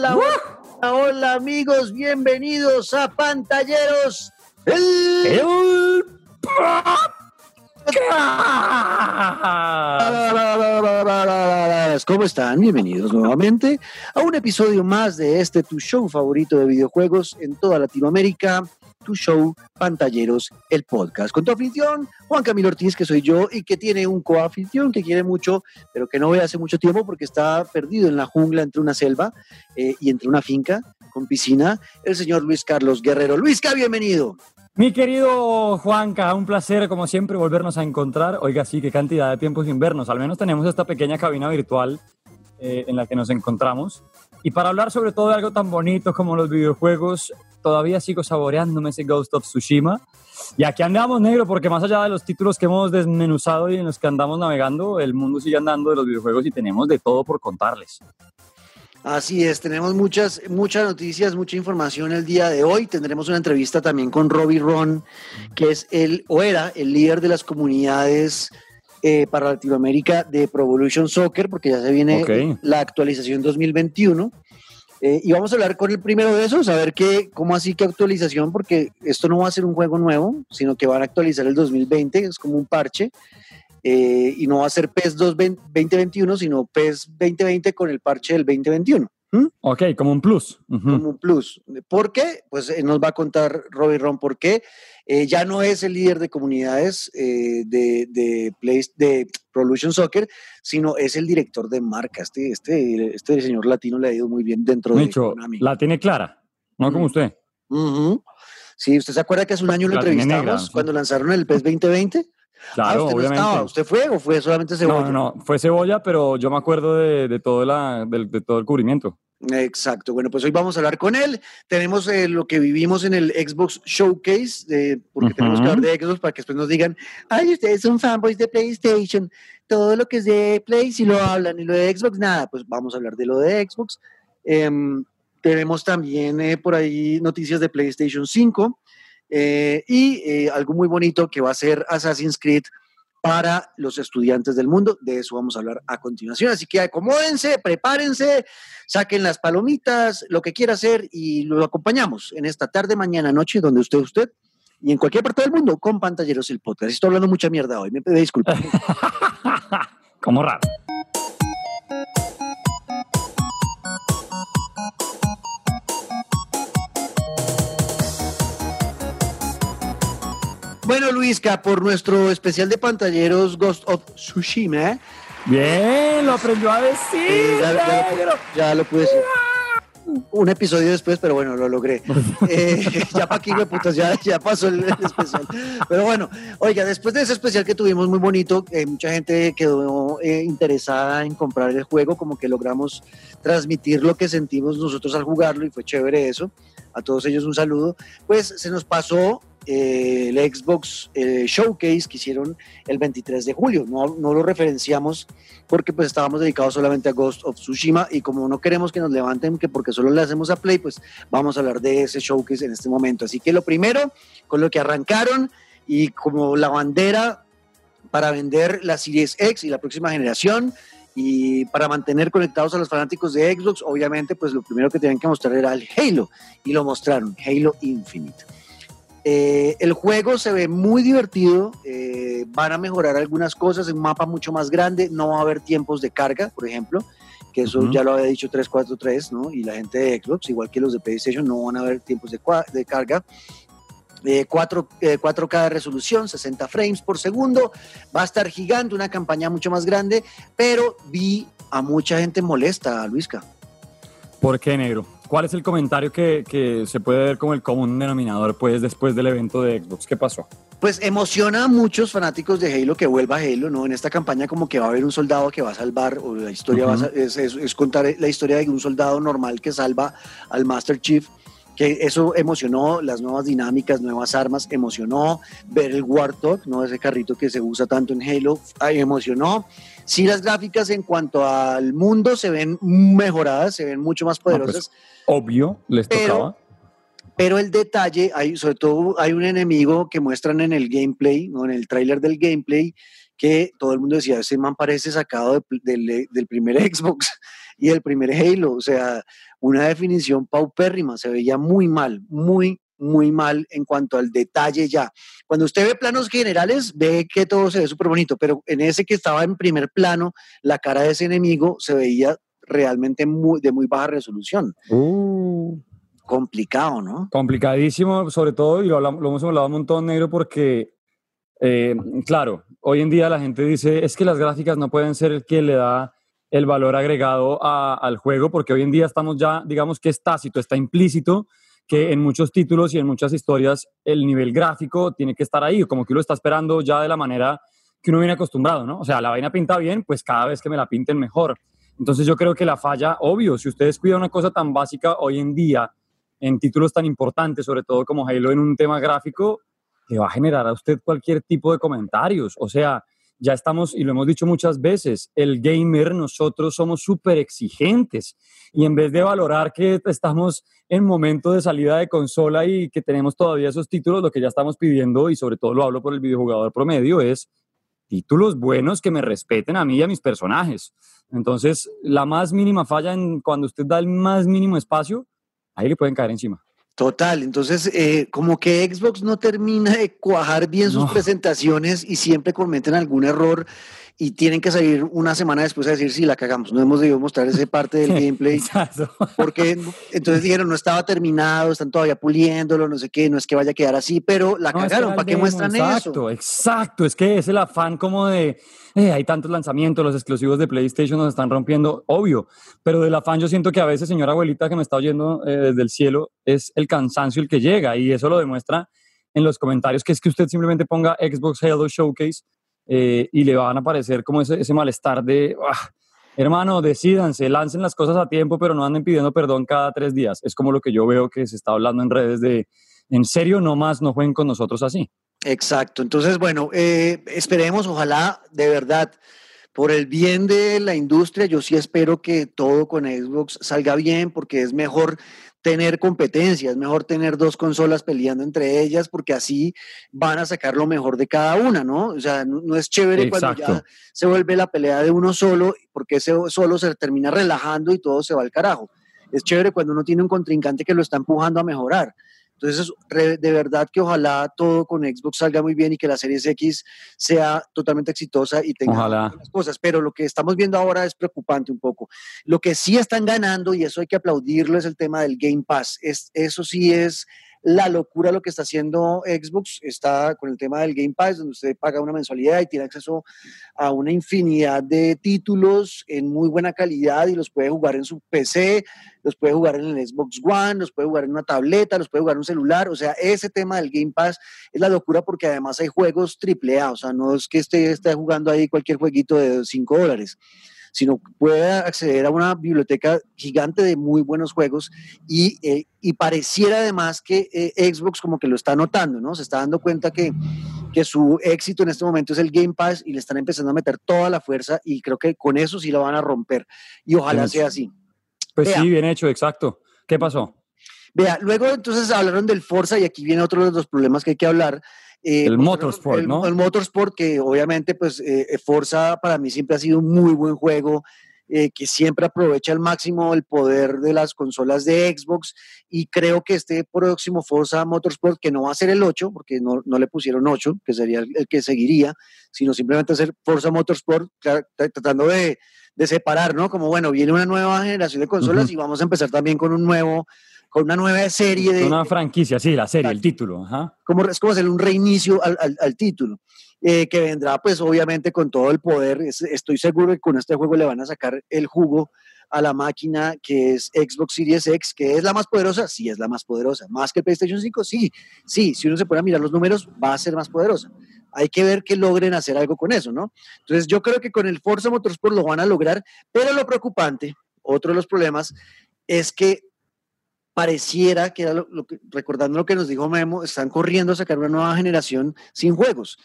Hola, hola, hola, amigos, bienvenidos a Pantalleros. El... El ¿Cómo están? Bienvenidos nuevamente a un episodio más de este tu show favorito de videojuegos en toda Latinoamérica, tu show Pantalleros, el podcast. Con tu afición, Juan Camilo Ortiz, que soy yo, y que tiene un coafición que quiere mucho, pero que no ve hace mucho tiempo porque está perdido en la jungla entre una selva eh, y entre una finca con piscina, el señor Luis Carlos Guerrero. Luisca, bienvenido. Mi querido Juanca, un placer como siempre volvernos a encontrar. Oiga, sí, qué cantidad de tiempo sin vernos. Al menos tenemos esta pequeña cabina virtual eh, en la que nos encontramos. Y para hablar sobre todo de algo tan bonito como los videojuegos, todavía sigo saboreándome ese Ghost of Tsushima. Y aquí andamos, negro, porque más allá de los títulos que hemos desmenuzado y en los que andamos navegando, el mundo sigue andando de los videojuegos y tenemos de todo por contarles. Así es, tenemos muchas, muchas noticias, mucha información el día de hoy. Tendremos una entrevista también con Robbie Ron, que es el, o era el líder de las comunidades eh, para Latinoamérica de Pro Evolution Soccer, porque ya se viene Ok. la actualización 2021. Eh, y vamos a hablar con el primero de esos, a ver qué, cómo así que actualización, porque esto no va a ser un juego nuevo, sino que van a actualizar el 2020, es como un parche. eh, y no va a ser PES 2 2021, sino PES 2020 con el parche del 2021 Ok, como un plus. Ujú. como un plus. ¿Por qué? Pues eh, nos va a contar Robbie Ron por qué. Eh, ya no es el líder de comunidades eh, de, de, Play- de Pro Evolution Soccer, sino es el director de marca. Este, este, este señor latino le ha ido muy bien dentro de Dicho, Konami. la tiene clara, no como Mm. usted. Sí, ¿usted se acuerda que hace un año lo La entrevistamos negra, sí. cuando lanzaron el PES 2020? Claro, Ah, usted no obviamente. estaba. ¿Usted fue o fue solamente Cebolla? No, no, no, fue cebolla, pero yo me acuerdo de, de todo, la, de todo el cubrimiento. Exacto. Bueno, pues hoy vamos a hablar con él. Tenemos eh, lo que vivimos en el Xbox Showcase, eh, porque tenemos que hablar de Xbox para que después nos digan, ay, ustedes son fanboys de PlayStation. Todo lo que es de Play, si lo hablan, y lo de Xbox, nada. Pues vamos a hablar de lo de Xbox. Em, tenemos también eh, por ahí noticias de PlayStation 5 eh, y algo muy bonito que va a ser Assassin's Creed para los estudiantes del mundo. De eso vamos a hablar a continuación. Así que acomódense, prepárense, saquen las palomitas, lo que quiera hacer y lo acompañamos en esta tarde, mañana, noche, donde usted, usted y en cualquier parte del mundo con Pantalleros el podcast. Estoy hablando mucha mierda hoy, me pide disculpas. como raro. Bueno, Luisca, por nuestro especial de Pantalleros Ghost of Tsushima, Bien, lo aprendió a eh, decir. ya, ya- negro. ya lo pude decir. Un episodio después, pero bueno, lo logré. Eh, ya para aquí, putas, ya, ya pasó el, el especial. Pero bueno, oiga, después de ese especial que tuvimos muy bonito, eh, mucha gente quedó eh, interesada en comprar el juego, como que logramos transmitir lo que sentimos nosotros al jugarlo y fue chévere eso. A todos ellos un saludo. Pues se nos pasó eh, el Xbox eh, Showcase que hicieron el 23 de julio. No, no lo referenciamos porque pues estábamos dedicados solamente a Ghost of Tsushima y como no queremos que nos levanten que porque solo le hacemos a Play, pues vamos a hablar de ese showcase en este momento. Así que lo primero, con lo que arrancaron y como la bandera para vender la Series X y la próxima generación y para mantener conectados a los fanáticos de Xbox, obviamente pues lo primero que tenían que mostrar era el Halo y lo mostraron, Halo Infinite. Eh, el juego se ve muy divertido, eh, van a mejorar algunas cosas, un mapa mucho más grande, no va a haber tiempos de carga, por ejemplo, que eso Ujú. ya lo había dicho 343, ¿no? Y la gente de Xbox, igual que los de PlayStation, no van a haber tiempos de, de carga. Eh, 4, eh, 4K de resolución, 60 frames por segundo, va a estar gigante, una campaña mucho más grande, pero vi a mucha gente molesta, Luisca. ¿Por qué, negro? ¿Cuál es el comentario que, que se puede ver como el común denominador pues, después del evento de Xbox? ¿Qué pasó? Pues emociona a muchos fanáticos de Halo que vuelva Halo, ¿no? En esta campaña como que va a haber un soldado que va a salvar, o la historia va a Ujú. sa- es, es- es contar la historia de un soldado normal que salva al Master Chief, que eso emocionó, las nuevas dinámicas, nuevas armas, emocionó ver el Warthog, ¿no? Ese carrito que se usa tanto en Halo, emocionó. Sí, las gráficas en cuanto al mundo se ven mejoradas, se ven mucho más pues, poderosas. Obvio, les tocaba. Pero el detalle, hay, sobre todo hay un enemigo que muestran en el gameplay, ¿no? en el tráiler del gameplay, que todo el mundo decía, ese man parece sacado del primer Xbox y el primer Halo, o sea, una definición paupérrima, se veía muy mal, muy, muy mal en cuanto al detalle ya. Cuando usted ve planos generales, ve que todo se ve súper bonito, pero en ese que estaba en primer plano, la cara de ese enemigo se veía realmente muy, de muy baja resolución. Uh. Complicado, ¿no? Complicadísimo, sobre todo, y lo, hemos hablado un montón, negro, porque, eh, claro, hoy en día la gente dice, es que las gráficas no pueden ser el que le da el valor agregado al juego, porque hoy en día estamos ya, digamos que es tácito, está implícito que en muchos títulos y en muchas historias el nivel gráfico tiene que estar ahí, como que uno está esperando ya de la manera que uno viene acostumbrado, ¿no? O sea, la vaina pinta bien, pues cada vez que me la pinten mejor. Entonces yo creo que la falla, obvio, si ustedes cuidan una cosa tan básica hoy en día, en títulos tan importantes, sobre todo como Halo en un tema gráfico, que va a generar a usted cualquier tipo de comentarios. O sea, ya estamos, y lo hemos dicho muchas veces, el gamer, nosotros somos súper exigentes y en vez de valorar que estamos en momento de salida de consola y que tenemos todavía esos títulos, lo que ya estamos pidiendo, y sobre todo lo hablo por el videojugador promedio, es títulos buenos que me respeten a mí y a mis personajes. Entonces, la más mínima falla en cuando usted da el más mínimo espacio, ahí le pueden caer encima. Total, entonces eh, como que Xbox no termina de cuajar bien sus presentaciones y siempre cometen algún error y tienen que salir una semana después a decir si la cagamos, no hemos debido mostrar esa parte del gameplay porque entonces dijeron no estaba terminado, están todavía puliéndolo, no sé qué, no es que vaya a quedar así, pero la cagaron, ¿para qué muestran eso? Exacto, exacto, es que es el afán como de eh, hay tantos lanzamientos, los exclusivos de PlayStation nos están rompiendo, obvio, pero del afán yo siento que a veces, señora abuelita que me está oyendo eh, desde el cielo, es el cansancio el que llega y eso lo demuestra en los comentarios, que es que usted simplemente ponga Xbox Halo Showcase eh, y le van a aparecer como ese, ese malestar de, ah, hermano, decidanse, lancen las cosas a tiempo, pero no anden pidiendo perdón cada tres días. Es como lo que yo veo que se está hablando en redes de, en serio, no más, no jueguen con nosotros así. Exacto. Entonces, bueno, eh, esperemos, ojalá, de verdad, por el bien de la industria, yo sí espero que todo con Xbox salga bien, porque es mejor tener competencia, es mejor tener dos consolas peleando entre ellas porque así van a sacar lo mejor de cada una, ¿no? O sea, no, es chévere cuando ya se vuelve la pelea de uno solo porque ese solo se termina relajando y todo se va al carajo. Es chévere cuando uno tiene un contrincante que lo está empujando a mejorar. Entonces, de verdad que ojalá todo con Xbox salga muy bien y que la Series X sea totalmente exitosa y tenga las cosas. Pero lo que estamos viendo ahora es preocupante un poco. Lo que sí están ganando, y eso hay que aplaudirlo, es el tema del Game Pass. Es, eso sí es la locura lo que está haciendo Xbox está con el tema del Game Pass, donde usted paga una mensualidad y tiene acceso a una infinidad de títulos en muy buena calidad y los puede jugar en su PC, los puede jugar en el Xbox One, los puede jugar en una tableta, los puede jugar en un celular. O sea, ese tema del Game Pass es la locura porque además hay juegos AAA, o sea, no es que esté, esté jugando ahí cualquier jueguito de 5 dólares sino puede acceder a una biblioteca gigante de muy buenos juegos y, eh, y pareciera además que eh, Xbox como que lo está notando, ¿no? Se está dando cuenta que, que su éxito en este momento es el Game Pass y le están empezando a meter toda la fuerza y creo que con eso sí lo van a romper y ojalá sea así. Pues sí, bien hecho, exacto. ¿Qué pasó? Vea, luego entonces hablaron del Forza y aquí viene otro de los problemas que hay que hablar eh, el Motorsport, ¿no? El Motorsport, que obviamente, pues, eh, eh, Forza para mí siempre ha sido un muy buen juego. que siempre aprovecha al máximo el poder de las consolas de Xbox y creo que este próximo Forza Motorsport, que no va a ser el 8, porque no, no le pusieron 8, que sería el, que seguiría, sino simplemente hacer Forza Motorsport tratando de, de, separar, ¿no? Como, bueno, viene una nueva generación de consolas y vamos a empezar también con un nuevo con una nueva serie de... Una franquicia, sí, la serie, el título. Como, es como hacer un reinicio al, al, título, eh, que vendrá pues obviamente con todo el poder. estoy seguro que con este juego le van a sacar el jugo a la máquina que es Xbox Series X, que es la más poderosa, sí es la más poderosa. Más que PlayStation 5, sí, sí, si uno se pone a mirar los números, va a ser más poderosa. Hay que ver que logren hacer algo con eso, ¿no? Entonces yo creo que con el Forza Motorsport lo van a lograr, pero lo preocupante, otro de los problemas, es que pareciera que era lo, que, recordando lo que nos dijo Memo, están corriendo a sacar una nueva generación sin juegos.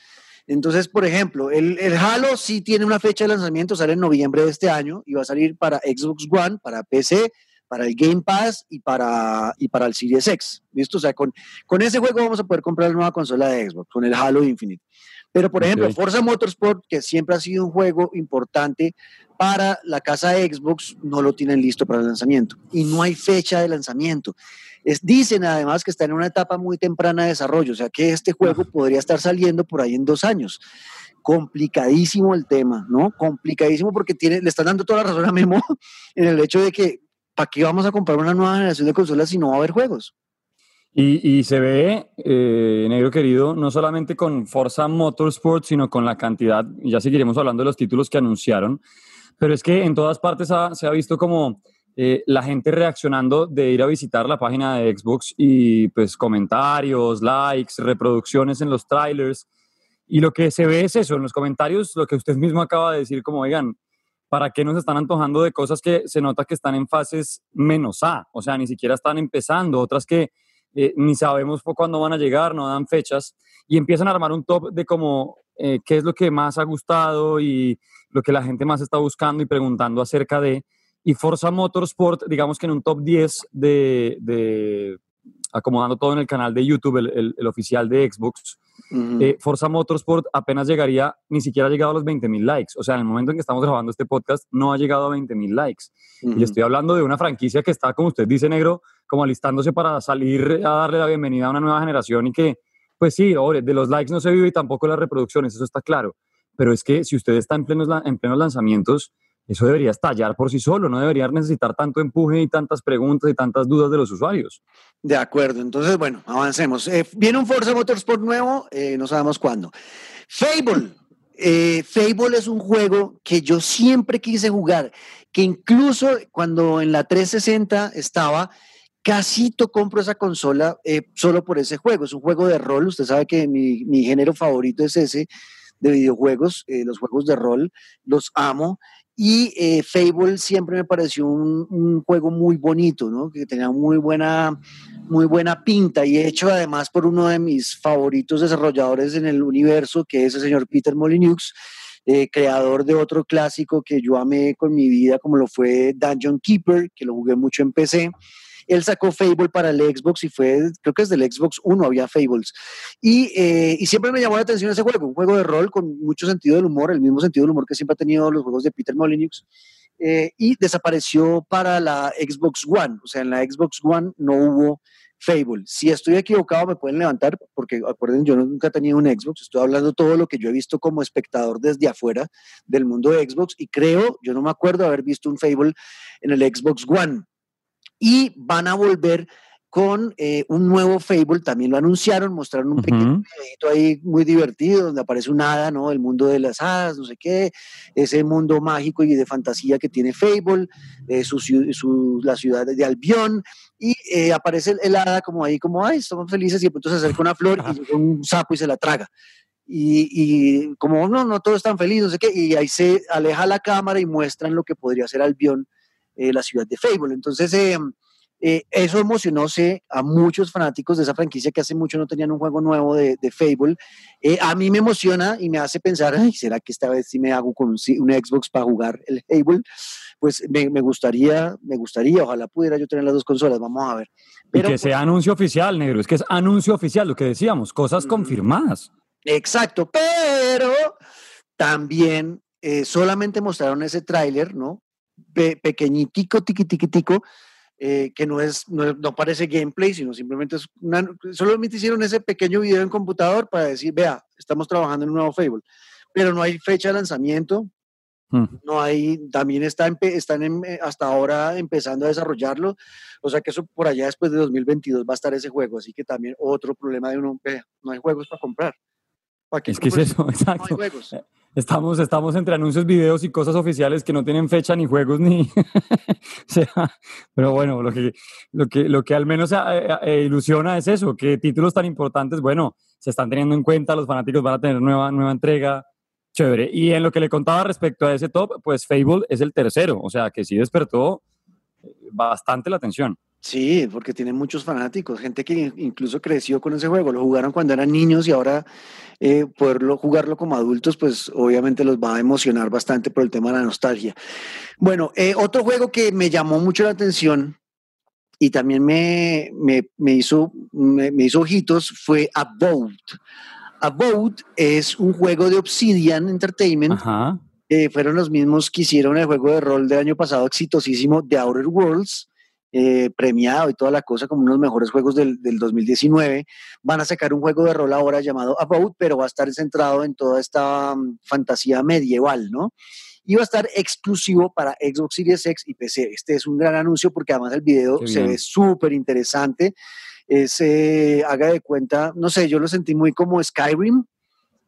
Entonces, por ejemplo, el, el, Halo sí tiene una fecha de lanzamiento, sale en noviembre de este año y va a salir para Xbox One, para PC, para el Game Pass y para, y para el Series X. ¿Listo? O sea, con, con ese juego vamos a poder comprar la nueva consola de Xbox, con el Halo Infinite. Pero, por ejemplo, Forza Motorsport, que siempre ha sido un juego importante para la casa Xbox, no lo tienen listo para el lanzamiento. Y no hay fecha de lanzamiento. Es, dicen además que está en una etapa muy temprana de desarrollo, o sea que este juego podría estar saliendo por ahí en dos años. Complicadísimo el tema, ¿no? Complicadísimo porque tiene, le están dando toda la razón a Memo en el hecho de que, ¿para qué vamos a comprar una nueva generación de consolas si no va a haber juegos? Y, se ve, eh, negro querido, no solamente con Forza Motorsport, sino con la cantidad, y ya seguiremos hablando de los títulos que anunciaron, pero es que en todas partes se ha visto como eh, la gente reaccionando de ir a visitar la página de Xbox y pues comentarios, likes, reproducciones en los trailers. Y lo que se ve es eso, en los comentarios, lo que usted mismo acaba de decir, como, oigan, ¿para qué nos están antojando de cosas que se nota que están en fases menos A? O sea, ni siquiera están empezando, otras que eh, ni sabemos cuándo van a llegar, no dan fechas, y empiezan a armar un top de como eh, qué es lo que más ha gustado y lo que la gente más está buscando y preguntando acerca de. Y Forza Motorsport, digamos que en un top 10 de, de acomodando todo en el canal de YouTube, el, el, oficial de Xbox, eh, Forza Motorsport apenas llegaría, ni siquiera ha llegado a los 20 mil likes. O sea, en el momento en que estamos grabando este podcast, no ha llegado a 20 mil likes. Y estoy hablando de una franquicia que está, como usted dice, negro, como alistándose para salir a darle la bienvenida a una nueva generación y que, pues sí, de los likes no se vive y tampoco las reproducciones, eso está claro. Pero es que si usted está en plenos, en plenos lanzamientos, eso debería estallar por sí solo, no debería necesitar tanto empuje y tantas preguntas y tantas dudas de los usuarios. De acuerdo, entonces, bueno, avancemos. Eh, viene un Forza Motorsport nuevo, eh, no sabemos cuándo. Fable. Eh, Fable es un juego que yo siempre quise jugar, que incluso cuando en la 360 estaba, casito compro esa consola solo por ese juego. Es un juego de rol, usted sabe que mi, mi género favorito es ese de videojuegos, los juegos de rol, los amo. Y eh, Fable siempre me pareció un, juego muy bonito, ¿no? que tenía muy buena, muy buena pinta y hecho además por uno de mis favoritos desarrolladores en el universo, que es el señor Peter Molyneux, eh, creador de otro clásico que yo amé con mi vida, como lo fue Dungeon Keeper, que lo jugué mucho en PC. Él sacó Fable para el Xbox y fue, creo que es del Xbox 1 había Fables. Y, eh, y, siempre me llamó la atención ese juego, un juego de rol con mucho sentido del humor, el mismo sentido del humor que siempre ha tenido los juegos de Peter Molyneux. Eh, y desapareció para la Xbox One, o sea, en la Xbox One no hubo Fable. Si estoy equivocado, me pueden levantar, porque acuerden, yo nunca he tenido un Xbox, estoy hablando todo lo que yo he visto como espectador desde afuera del mundo de Xbox y creo, yo no me acuerdo haber visto un Fable en el Xbox One y van a volver con eh, un nuevo Fable, también lo anunciaron, mostraron un pequeño videito ahí muy divertido, donde aparece un hada, ¿no? El mundo de las hadas, no sé qué, ese mundo mágico y de fantasía que tiene Fable, eh, su, la ciudad de Albión, y eh, aparece el, hada como ahí, como, ay, estamos felices, y entonces se acerca una flor y un sapo y se la traga. Y, y, como no, no todos están felices, no sé qué, y ahí se aleja la cámara y muestran lo que podría ser Albión eh, la ciudad de Fable. Entonces, eh, eh, eso emocionó a muchos fanáticos de esa franquicia que hace mucho no tenían un juego nuevo de, Fable. a mí me emociona y me hace pensar, Ay, ¿será que esta vez sí me hago con un, Xbox para jugar el Fable? Pues me, gustaría, me gustaría, ojalá pudiera yo tener las dos consolas, vamos a ver. Pero, y que sea anuncio oficial, negro, es que es anuncio oficial, lo que decíamos, cosas confirmadas. Exacto, pero también solamente mostraron ese tráiler, ¿no? Pequeñitico, tiquitiquitico, eh, que no, es, no, parece gameplay, sino simplemente es una, solamente hicieron ese pequeño video en computador para decir, vea, estamos trabajando en un nuevo Fable, pero no hay fecha de lanzamiento, hmm. no hay, también está, están eh, hasta ahora empezando a desarrollarlo, o sea que eso por allá después de 2022 va a estar ese juego, así que también otro problema de uno, vea, no hay juegos para comprar. Es que es eso, exacto. Eh, Estamos, estamos entre anuncios, videos y cosas oficiales que no tienen fecha ni juegos ni... pero bueno, lo que, lo que, lo que al menos eh, eh, ilusiona es eso, que títulos tan importantes, bueno, se están teniendo en cuenta, los fanáticos van a tener nueva, nueva entrega, chévere. Y en lo que le contaba respecto a ese top, pues Fable es el tercero, o sea que sí despertó bastante la atención. Sí, porque tiene muchos fanáticos, gente que incluso creció con ese juego, lo jugaron cuando eran niños y ahora eh, poderlo jugarlo como adultos, pues obviamente los va a emocionar bastante por el tema de la nostalgia. Bueno, eh, otro juego que me llamó mucho la atención y también me, me, hizo, me, hizo ojitos fue Abode. Abode es un juego de Obsidian Entertainment. fueron los mismos que hicieron el juego de rol del año pasado exitosísimo de Outer Worlds. Eh, premiado y toda la cosa como uno de los mejores juegos del, 2019. Van a sacar un juego de rol ahora llamado About, pero va a estar centrado en toda esta mm, fantasía medieval, ¿no? Y va a estar exclusivo para Xbox Series X y PC. Este es un gran anuncio porque además el video se ve súper interesante. Es, eh, haga de cuenta, no sé, yo lo sentí muy como Skyrim,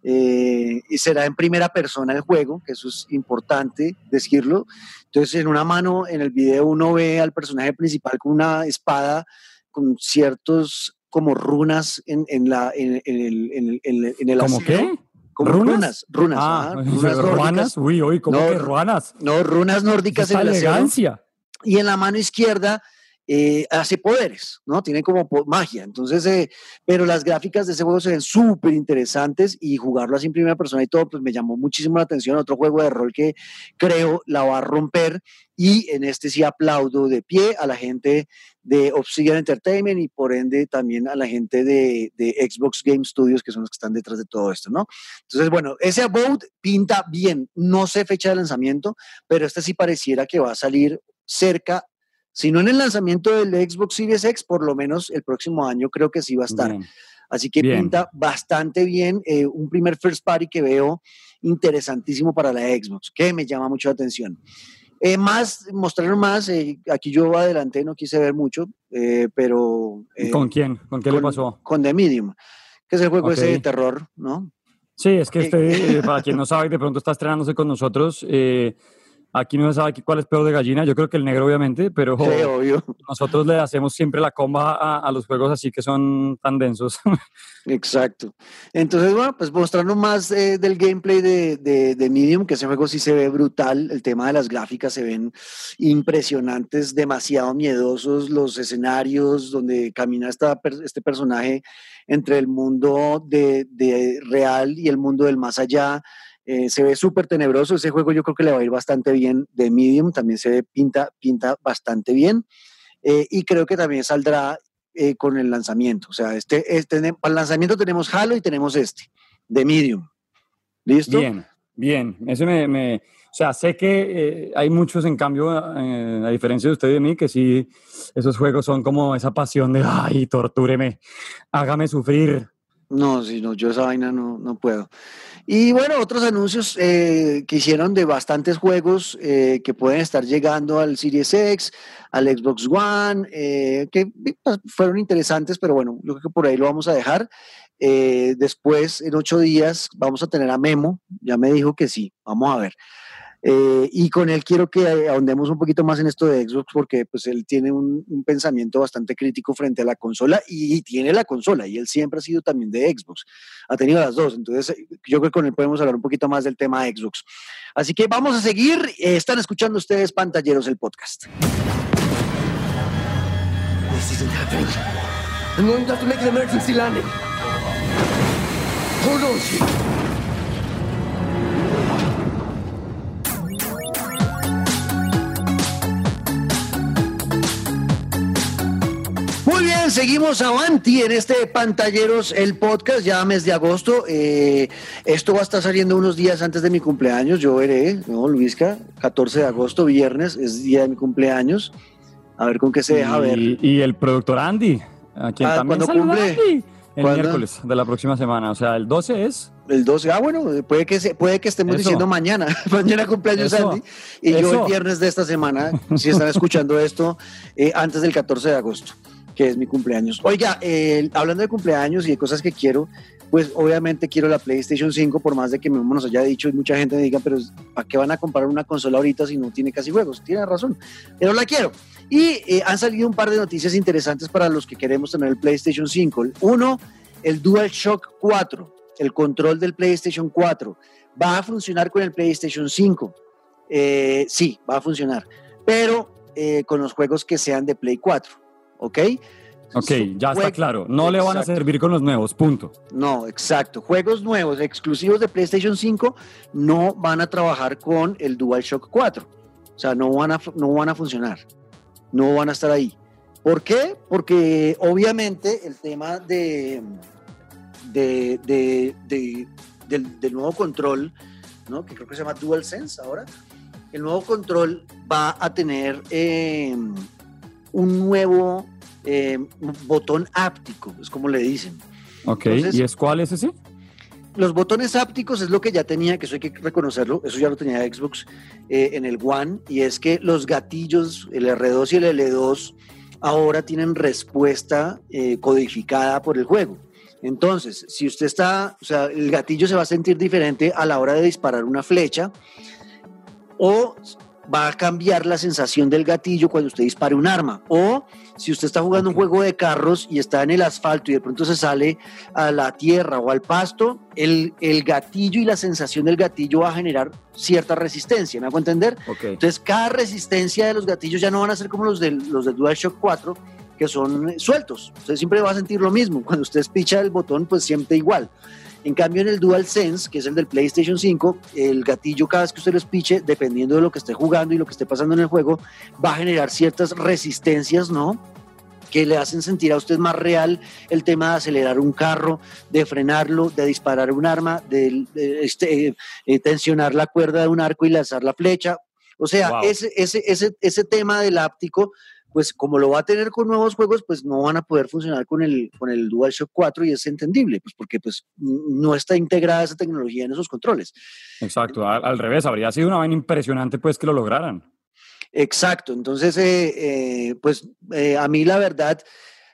eh, y será en primera persona el juego, que eso es importante decirlo. Entonces, en una mano, en el video uno ve al personaje principal con una espada con ciertos como runas en, en la, en, el, en, el ¿Cómo qué? Como runas, runas, ah, runas, runas uy, uy, ¿cómo que runas? No, runas nórdicas en elegancia. Y en la mano izquierda eh, hace poderes, ¿no? Tiene como magia. Entonces, eh, pero las gráficas de ese juego se ven súper interesantes y jugarlo así en primera persona y todo, pues me llamó muchísimo la atención. Otro juego de rol que creo la va a romper y en este sí aplaudo de pie a la gente de Obsidian Entertainment y por ende también a la gente de, Xbox Game Studios, que son los que están detrás de todo esto, ¿no? Entonces, bueno, ese Abode pinta bien, no sé fecha de lanzamiento, pero este sí pareciera que va a salir cerca si no en el lanzamiento del Xbox Series X, por lo menos el próximo año creo que sí va a estar. Así que pinta bastante bien. Eh, un primer first party que veo interesantísimo para la Xbox, que me llama mucho la atención. Eh, más, mostraron más, eh, aquí yo adelante no quise ver mucho, pero... ¿Con quién? ¿Con qué le pasó? Con The Medium, que es el juego ese de terror, ¿no? Sí, es que este, para quien no sabe, de pronto está estrenándose con nosotros. Aquí no se sabe cuál es peor de gallina, yo creo que el negro obviamente, pero obvio. nosotros le hacemos siempre la comba a, los juegos así que son tan densos. Exacto. Entonces, bueno, pues mostrarnos más eh, del gameplay de, de, Medium, que ese juego sí se ve brutal, el tema de las gráficas se ven impresionantes, demasiado miedosos, los escenarios donde camina esta, este personaje entre el mundo de, de real y el mundo del más allá eh, se ve súper tenebroso. Ese juego yo creo que le va a ir bastante bien de Medium. También se ve, pinta, pinta bastante bien. Eh, y creo que también saldrá eh, con el lanzamiento. O sea, este, este, para el lanzamiento tenemos Halo y tenemos este, de Medium. ¿Listo? Bien, bien. Eso me, o sea, sé que hay muchos, en cambio, a diferencia de usted y de mí, que sí, esos juegos son como esa pasión de, ay, tortúreme, hágame sufrir. No, si no, yo esa vaina no, no puedo. Y bueno, otros anuncios eh, que hicieron de bastantes juegos eh, que pueden estar llegando al Series X, al Xbox One, eh, que pues, fueron interesantes, pero bueno, yo creo que por ahí lo vamos a dejar. después, en ocho días, vamos a tener a Memo, ya me dijo que sí, vamos a ver. Eh, y con él quiero que ahondemos un poquito más en esto de Xbox porque pues él tiene un, pensamiento bastante crítico frente a la consola y, tiene la consola y él siempre ha sido también de Xbox. Ha tenido las dos. Entonces yo creo que con él podemos hablar un poquito más del tema Xbox. Así que vamos a seguir. Eh, están escuchando ustedes Pantalleros el podcast. This isn't Muy bien, seguimos avanti en este Pantalleros, el podcast, ya mes de agosto. Eh, esto va a estar saliendo unos días antes de mi cumpleaños, yo veré, ¿no, Luisca? 14 de agosto, viernes, es día de mi cumpleaños. A ver con qué se deja ver. Y el productor Andy, a quien ah, también cumple? El miércoles de la próxima semana, o sea, el 12 es... El 12, ah, bueno, puede que, se, puede que estemos diciendo mañana, mañana cumpleaños Andy, y yo el viernes de esta semana, si están escuchando esto, eh, antes del 14 de agosto que es mi cumpleaños. Oiga, hablando de cumpleaños y de cosas que quiero, pues obviamente quiero la PlayStation 5, por más de que nos haya dicho y mucha gente me diga, pero ¿para qué van a comprar una consola ahorita si no tiene casi juegos? Tiene razón, pero la quiero. Y eh, han salido un par de noticias interesantes para los que queremos tener el PlayStation 5. Uno, el DualShock 4, el control del PlayStation 4. Va a funcionar con el PlayStation 5. Eh, sí, va a funcionar, pero eh, con los juegos que sean de Play 4. ¿Ok? Ok, ya está claro. No le van a servir con los nuevos, punto. No, exacto. Juegos nuevos, exclusivos de PlayStation 5, no van a trabajar con el DualShock 4. O sea, no van a, no van a funcionar. No van a estar ahí. ¿Por qué? Porque obviamente el tema de, de, del, nuevo control, ¿no? que creo que se llama DualSense ahora, el nuevo control va a tener eh, un nuevo eh, botón áptico, es como le dicen. Ok, ¿y es cuál es ese? Los botones ápticos es lo que ya tenía, que eso hay que reconocerlo, eso ya lo tenía Xbox eh, en el One, y es que los gatillos, el R2 y el L2, ahora tienen respuesta eh, codificada por el juego. Entonces, si usted está, o sea, el gatillo se va a sentir diferente a la hora de disparar una flecha o va a cambiar la sensación del gatillo cuando usted dispare un arma. O si usted está jugando un juego de carros y está en el asfalto y de pronto se sale a la tierra o al pasto, el, el gatillo y la sensación del gatillo va a generar cierta resistencia. ¿Me hago entender? Entonces, cada resistencia de los gatillos ya no van a ser como los del, los del DualShock 4, que son sueltos. Usted siempre va a sentir lo mismo. Cuando usted picha el botón, pues siempre igual. En cambio, en el DualSense, que es el del PlayStation 5, el gatillo cada vez que usted lo espiche, dependiendo de lo que esté jugando y lo que esté pasando en el juego, va a generar ciertas resistencias, ¿no? que le hacen sentir a usted más real el tema de acelerar un carro, de frenarlo, de disparar un arma, de, este, eh, tensionar la cuerda de un arco y lanzar la flecha. O sea, ese, ese, ese, ese tema del áptico pues como lo va a tener con nuevos juegos, pues no van a poder funcionar con el, con el DualShock 4 y es entendible, pues porque pues no está integrada esa tecnología en esos controles. Exacto, al, revés, habría sido una vaina impresionante pues que lo lograran. Exacto, entonces eh, eh, pues eh, a mí la verdad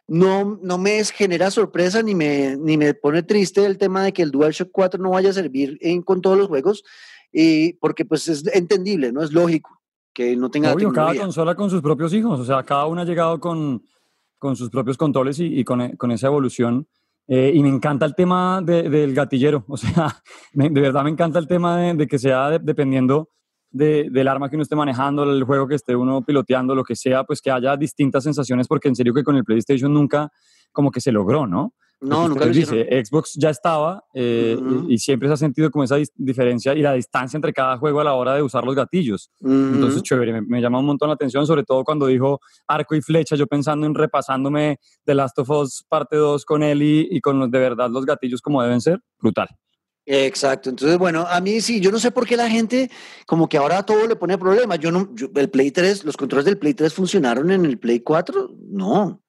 no, no me genera sorpresa ni me, ni me pone triste el tema de que el DualShock 4 no vaya a servir en, con todos los juegos, y porque pues es entendible, ¿no? Es lógico que no tenga Obvio, cada consola con sus propios hijos, o sea, cada una ha llegado con, con sus propios controles y, y con, con, esa evolución. Eh, y me encanta el tema del gatillero, o sea, de verdad me encanta el tema de, que sea dependiendo de, del arma que uno esté manejando, el juego que esté uno piloteando, lo que sea, pues que haya distintas sensaciones, porque en serio que con el PlayStation nunca como que se logró, ¿no? No, nunca lo dice, Xbox ya estaba eh, y, siempre se ha sentido como esa diferencia y la distancia entre cada juego a la hora de usar los gatillos. Entonces, chévere, me, llama un montón la atención, sobre todo cuando dijo arco y flecha, yo pensando en repasándome The Last of Us parte 2 con él y, con los, de verdad los gatillos como deben ser, brutal. Exacto, entonces bueno, a mí sí, yo no sé por qué la gente como que ahora todo le pone problemas. Yo no, el Play 3, los controles del Play 3 funcionaron en el Play 4, no.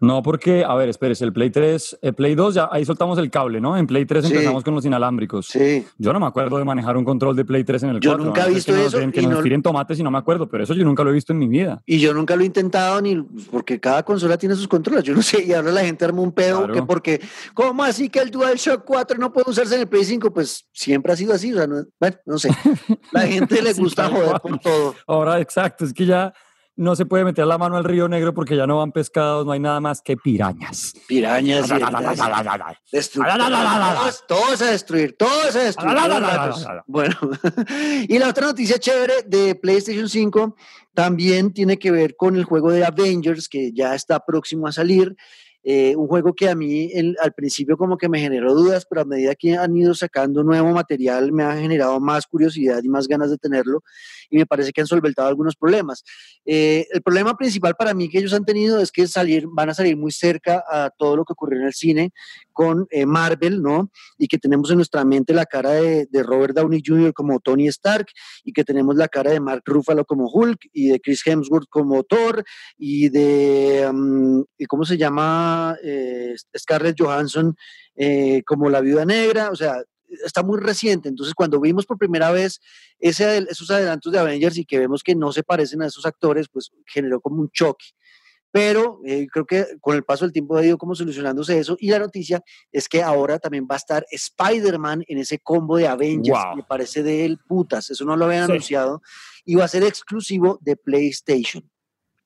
No, porque, a ver, espérese, el Play 3, el Play 2, ya ahí soltamos el cable, ¿no? En Play 3 empezamos con los inalámbricos. Sí. Yo no me acuerdo de manejar un control de Play 3 en el 4. Yo nunca he visto eso. que nos tiren tomates y no me acuerdo, pero eso yo nunca lo he visto en mi vida. Y yo nunca lo he intentado ni porque cada consola tiene sus controles. Yo no sé, y ahora la gente arma un pedo que porque, ¿cómo así que el DualShock 4 no puede usarse en el Play 5? Pues siempre ha sido así, o sea, no, bueno, no sé. La gente le gusta joder con todo. Ahora, exacto, es que ya no se puede meter la mano al río negro porque ya no van pescados, no hay nada más que pirañas. Pirañas. Todos a destruir, todos a destruir. Bueno, y la otra noticia chévere de PlayStation 5 también tiene que ver con el juego de Avengers que ya está próximo a salir. Eh, un juego que a mí al principio como que me generó dudas, pero a medida que han ido sacando nuevo material me ha generado más curiosidad y más ganas de tenerlo y me parece que han solventado algunos problemas. Eh, el problema principal para mí que ellos han tenido es que salir, van a salir muy cerca a todo lo que ocurrió en el cine con eh, Marvel, ¿no? Y que tenemos en nuestra mente la cara de, Robert Downey Jr. como Tony Stark y que tenemos la cara de Mark Ruffalo como Hulk y de Chris Hemsworth como Thor y de, mm, ¿cómo se llama? Eh, Scarlett Johansson eh, como la viuda negra, o sea, está muy reciente. Entonces, cuando vimos por primera vez ese, esos adelantos de Avengers y que vemos que no se parecen a esos actores, pues generó como un choque. Pero eh, creo que con el paso del tiempo ha ido como solucionándose eso. Y la noticia es que ahora también va a estar Spider-Man en ese combo de Avengers. Me parece de él putas. Eso no lo habían anunciado. Y va a ser exclusivo de PlayStation.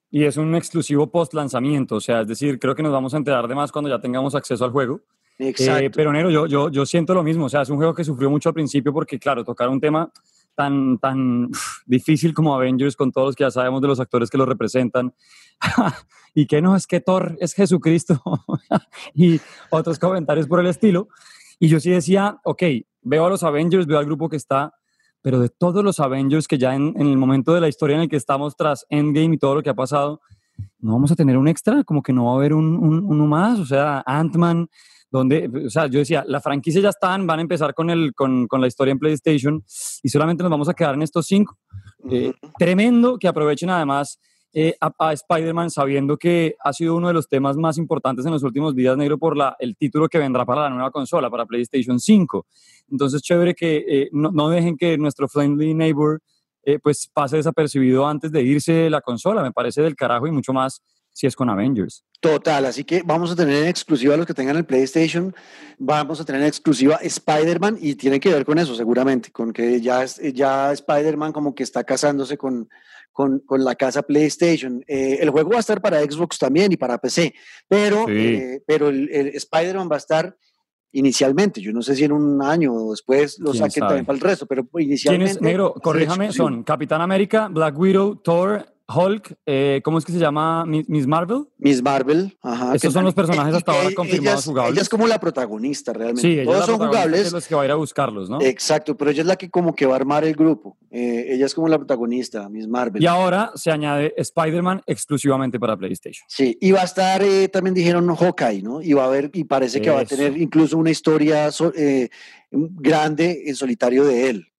Y es un exclusivo post lanzamiento, o sea, es decir, creo que nos vamos a enterar de más cuando ya tengamos acceso al juego. Exacto. Eh, pero Nero, yo, yo, yo siento lo mismo, o sea, es un juego que sufrió mucho al principio porque, claro, tocar un tema tan, tan difícil como Avengers con todos los que ya sabemos de los actores que lo representan. y que no, es que Thor es Jesucristo y otros comentarios por el estilo. Y yo sí decía, ok, veo a los Avengers, veo al grupo que está, pero de todos los Avengers que ya en, el momento de la historia en el que estamos tras Endgame y todo lo que ha pasado, no vamos a tener un extra, como que no va a haber un, uno más, o sea, Ant-Man, donde, o sea, yo decía, la franquicia ya están, van a empezar con, el, con, con la historia en PlayStation y solamente nos vamos a quedar en estos cinco. Eh, tremendo que aprovechen además eh, a, Spider-Man sabiendo que ha sido uno de los temas más importantes en los últimos días, negro, por la, el título que vendrá para la nueva consola, para PlayStation 5. Entonces, chévere que eh, no, no, dejen que nuestro friendly neighbor eh, pues pase desapercibido antes de irse la consola. Me parece del carajo y mucho más si es con Avengers. Total, así que vamos a tener en exclusiva a los que tengan el PlayStation, vamos a tener en exclusiva Spider-Man y tiene que ver con eso seguramente, con que ya, ya Spider-Man como que está casándose con, con, con la casa PlayStation. Eh, el juego va a estar para Xbox también y para PC, pero, eh, pero el, Spider-Man va a estar inicialmente. Yo no sé si en un año o después lo saquen también para el resto, pero inicialmente. ¿Quiénes, negro? Corríjame, son Capitán América, Black Widow, Thor, Hulk, eh, ¿cómo es que se llama? Miss Marvel. Miss Marvel, ajá. Estos son los personajes hasta ahora confirmados jugables. Ella es como la protagonista realmente. Sí, Todos son jugables. Es los que va a ir a buscarlos, ¿no? Exacto, pero ella es la que como que va a armar el grupo. Eh, ella es como la protagonista, Miss Marvel. Y ahora se añade Spider-Man exclusivamente para PlayStation. Sí, y va a estar, eh, también dijeron Hawkeye, ¿no? Y va a haber, y parece que va a tener incluso una historia grande en solitario de él.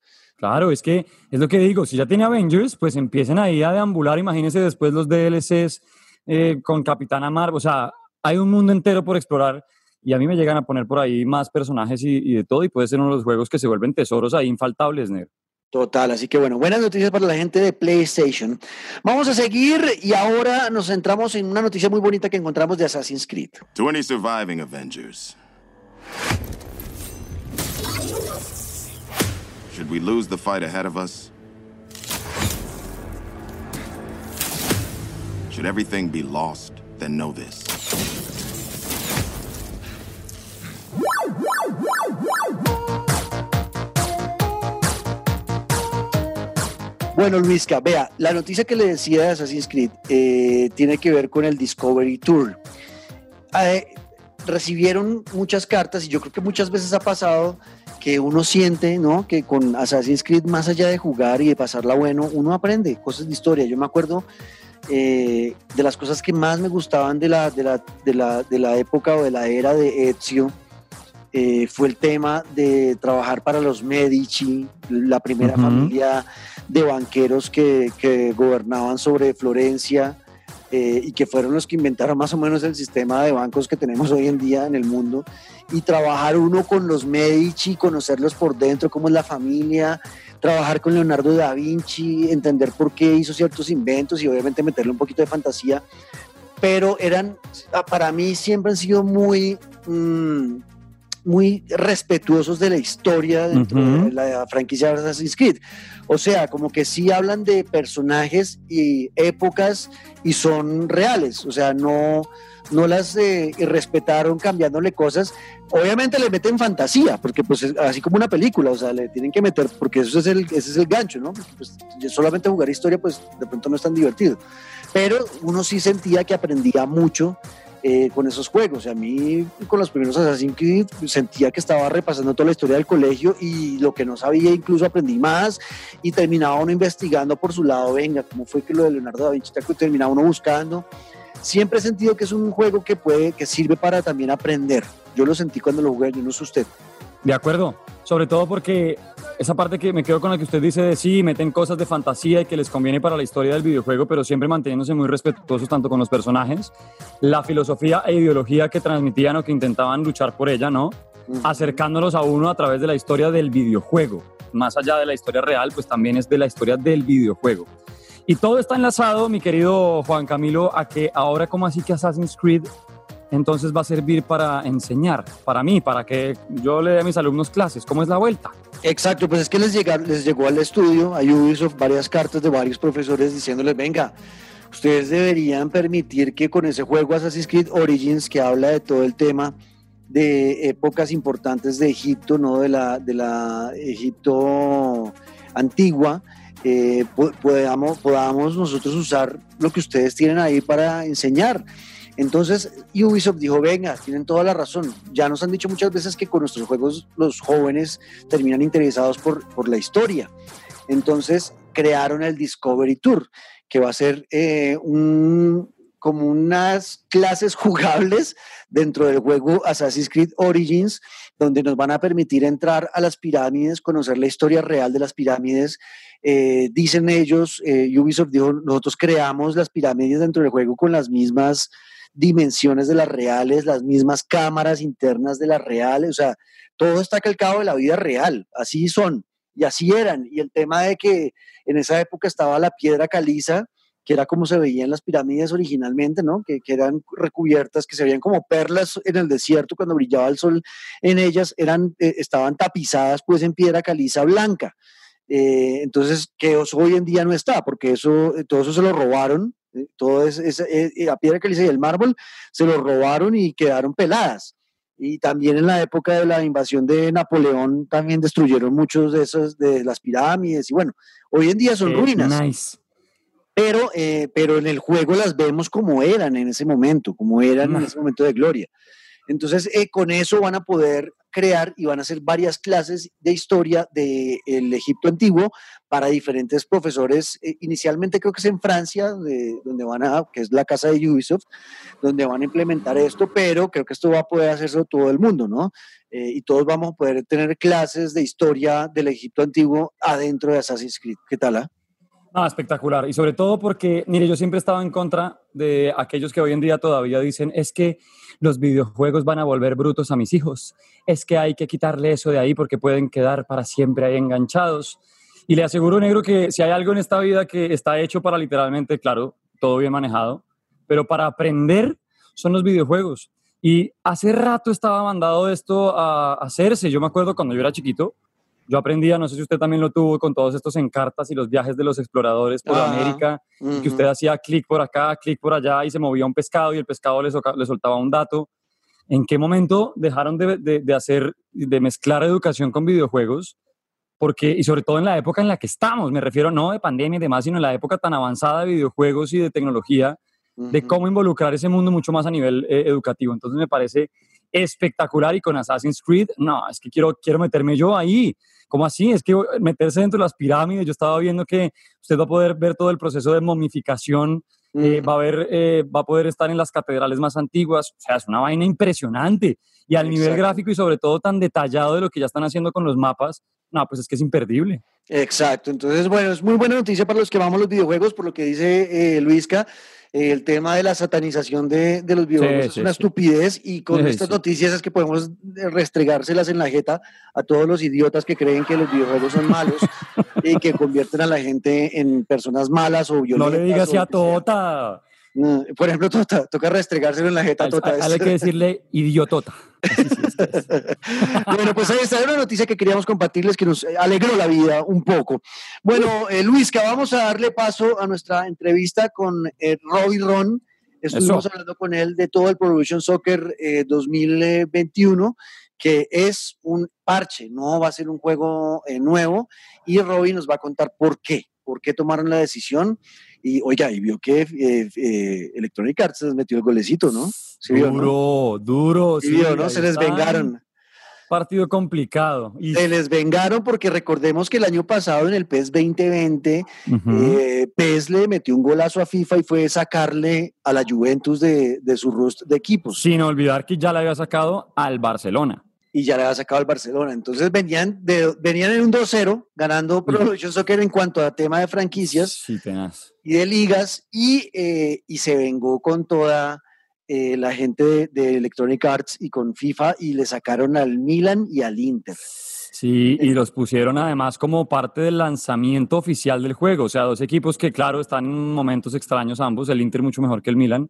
Claro, es que es lo que digo, si ya tiene Avengers, pues empiecen ahí a deambular, imagínense después los DLCs eh, con Capitana Marvel, o sea, hay un mundo entero por explorar y a mí me llegan a poner por ahí más personajes y, de todo y puede ser uno de los juegos que se vuelven tesoros ahí infaltables, Ner. Total, así que bueno, buenas noticias para la gente de PlayStation. Vamos a seguir y ahora nos centramos en una noticia muy bonita que encontramos de Assassin's Creed. 20 surviving Avengers. Should we lose the fight ahead of us? Should everything be lost, then know this. Bueno, Luisca, vea, la noticia que le decía de Assassin's Creed eh, tiene que ver con el Discovery Tour. Eh, recibieron muchas cartas y yo creo que muchas veces ha pasado que uno siente, ¿no? Que con Assassin's Creed, más allá de jugar y de pasarla bueno, uno aprende cosas de historia. Yo me acuerdo eh, de las cosas que más me gustaban de la, de la, de la, de la época o de la era de Ezio, eh, fue el tema de trabajar para los Medici, la primera familia de banqueros que, que gobernaban sobre Florencia. Eh, y que fueron los que inventaron más o menos el sistema de bancos que tenemos hoy en día en el mundo, y trabajar uno con los Medici, conocerlos por dentro, cómo es la familia, trabajar con Leonardo da Vinci, entender por qué hizo ciertos inventos y obviamente meterle un poquito de fantasía, pero eran, para mí siempre han sido muy... Mm, muy respetuosos de la historia dentro de la franquicia de Assassin's Creed. O sea, como que sí hablan de personajes y épocas y son reales. O sea, no, no las eh, respetaron cambiándole cosas. Obviamente le meten fantasía, porque pues así como una película, o sea, le tienen que meter, porque eso es el, ese es el gancho, ¿no? pues, solamente jugar historia, pues de pronto no es tan divertido. Pero uno sí sentía que aprendía mucho eh, con esos juegos. A mí, con los primeros Assassin's Creed, sentía que estaba repasando toda la historia del colegio y lo que no sabía, incluso aprendí más y terminaba uno investigando por su lado. Venga, ¿cómo fue que lo de Leonardo da Vinci terminaba uno buscando? Siempre he sentido que es un juego que puede, que sirve para también aprender. Yo lo sentí cuando lo jugué, yo no sé usted. De acuerdo, sobre todo porque esa parte que me quedo con la que usted dice de sí, meten cosas de fantasía y que les conviene para la historia del videojuego, pero siempre manteniéndose muy respetuosos tanto con los personajes, la filosofía e ideología que transmitían o que intentaban luchar por ella, ¿no? Acercándolos a uno a través de la historia del videojuego. Más allá de la historia real, pues también es de la historia del videojuego. Y todo está enlazado, mi querido Juan Camilo, a que ahora como así que Assassin's Creed entonces va a servir para enseñar, para mí, para que yo le dé a mis alumnos clases. ¿Cómo es la vuelta? Exacto, pues es que les, les llegó al estudio, a Ubisoft, varias cartas de varios profesores diciéndoles, venga, ustedes deberían permitir que con ese juego Assassin's Creed Origins, que habla de todo el tema de épocas importantes de Egipto, ¿no? De la, de la Egipto antigua, eh, podamos, podamos nosotros usar lo que ustedes tienen ahí para enseñar. Entonces Ubisoft dijo, venga, tienen toda la razón. Ya nos han dicho muchas veces que con nuestros juegos los jóvenes terminan interesados por, por la historia. Entonces crearon el Discovery Tour, que va a ser eh, un, como unas clases jugables dentro del juego Assassin's Creed Origins, donde nos van a permitir entrar a las pirámides, conocer la historia real de las pirámides. Eh, dicen ellos, eh, Ubisoft dijo, nosotros creamos las pirámides dentro del juego con las mismas dimensiones de las reales, las mismas cámaras internas de las reales, o sea, todo está calcado de la vida real, así son y así eran. Y el tema de que en esa época estaba la piedra caliza, que era como se veía en las pirámides originalmente, ¿no? Que, eran recubiertas, que se veían como perlas en el desierto cuando brillaba el sol en ellas, eran, eh, estaban tapizadas pues en piedra caliza blanca. Eh, entonces, que hoy en día no está, porque eso, eh, todo eso se lo robaron, todo es, la piedra caliza y el mármol se lo robaron y quedaron peladas y también en la época de la invasión de Napoleón también destruyeron muchos de esos de las pirámides y bueno, hoy en día son ruinas. Pero, eh, pero en el juego las vemos como eran en ese momento, como eran en ese momento de gloria. Entonces, eh, con eso van a poder crear y van a hacer varias clases de historia del Egipto antiguo para diferentes profesores. Eh, inicialmente creo que es en Francia, donde van a, que es la casa de Ubisoft, donde van a implementar esto, pero creo que esto va a poder hacerse todo el mundo, ¿no? Eh, y todos vamos a poder tener clases de historia del Egipto antiguo adentro de Assassin's Creed. ¿Qué tal? Ah? No, espectacular. Y sobre todo porque, mire, yo siempre he estado en contra de aquellos que hoy en día todavía dicen, es que los videojuegos van a volver brutos a mis hijos, es que hay que quitarle eso de ahí porque pueden quedar para siempre ahí enganchados. Y le aseguro, negro, que si hay algo en esta vida que está hecho para literalmente, claro, todo bien manejado, pero para aprender son los videojuegos. Y hace rato estaba mandado esto a hacerse. Yo me acuerdo cuando yo era chiquito, yo aprendía, no sé si usted también lo tuvo, con todos estos encartas y los viajes de los exploradores por América, que usted hacía clic por acá, clic por allá y se movía un pescado y el pescado le, le soltaba un dato. ¿En qué momento dejaron de, de, hacer, de mezclar educación con videojuegos? Porque, y sobre todo en la época en la que estamos, me refiero no de pandemia y demás, sino en la época tan avanzada de videojuegos y de tecnología, de cómo involucrar ese mundo mucho más a nivel eh, educativo. Entonces me parece espectacular y con Assassin's Creed, no, es que quiero, quiero meterme yo ahí. ¿Cómo así? Es que meterse dentro de las pirámides, yo estaba viendo que usted va a poder ver todo el proceso de momificación, eh, va, a ver, eh, va a poder estar en las catedrales más antiguas, o sea, es una vaina impresionante. Y al nivel gráfico y sobre todo tan detallado de lo que ya están haciendo con los mapas, no, pues es que es imperdible. Exacto, entonces bueno, es muy buena noticia para los que vamos a los videojuegos, por lo que dice eh, Luisca el tema de la satanización de, los videojuegos es una estupidez y con estas noticias es que podemos restregárselas en la jeta a todos los idiotas que creen que los videojuegos son malos y que convierten a la gente en personas malas o violentas. No le digas a Tota. Por ejemplo, tota, toca restregárselo en la jeta tota. Hay que decirle idiotota. bueno, pues ahí está una noticia que queríamos compartirles que nos alegró la vida un poco. Bueno, eh, Luis, que vamos a darle paso a nuestra entrevista con eh, Robbie Ron. Estuvimos hablando con él de todo el Production Soccer 2021, eh, que es un parche, no va a ser un juego eh, nuevo. Y Robbie nos va a contar por qué, por qué tomaron la decisión y oiga, y vio que eh, eh, Electronic Arts metió el golecito, ¿no? duro, duro. Sí, vio, ¿no? Se les vengaron. Partido complicado. Y... Se les vengaron porque recordemos que el año pasado en el PES 2020, eh, PES le metió un golazo a FIFA y fue sacarle a la Juventus de, de su rostro de equipos. Sin olvidar que ya le había sacado al Barcelona y ya le había sacado al Barcelona. Entonces venían, de, venían en un 2-0, ganando Production Soccer en cuanto a tema de franquicias y de ligas, y, eh, y se vengó con toda eh, la gente de, Electronic Arts y con FIFA y le sacaron al Milan y al Inter. Sí, y los pusieron además como parte del lanzamiento oficial del juego. O sea, dos equipos que, claro, están en momentos extraños ambos. El Inter mucho mejor que el Milan,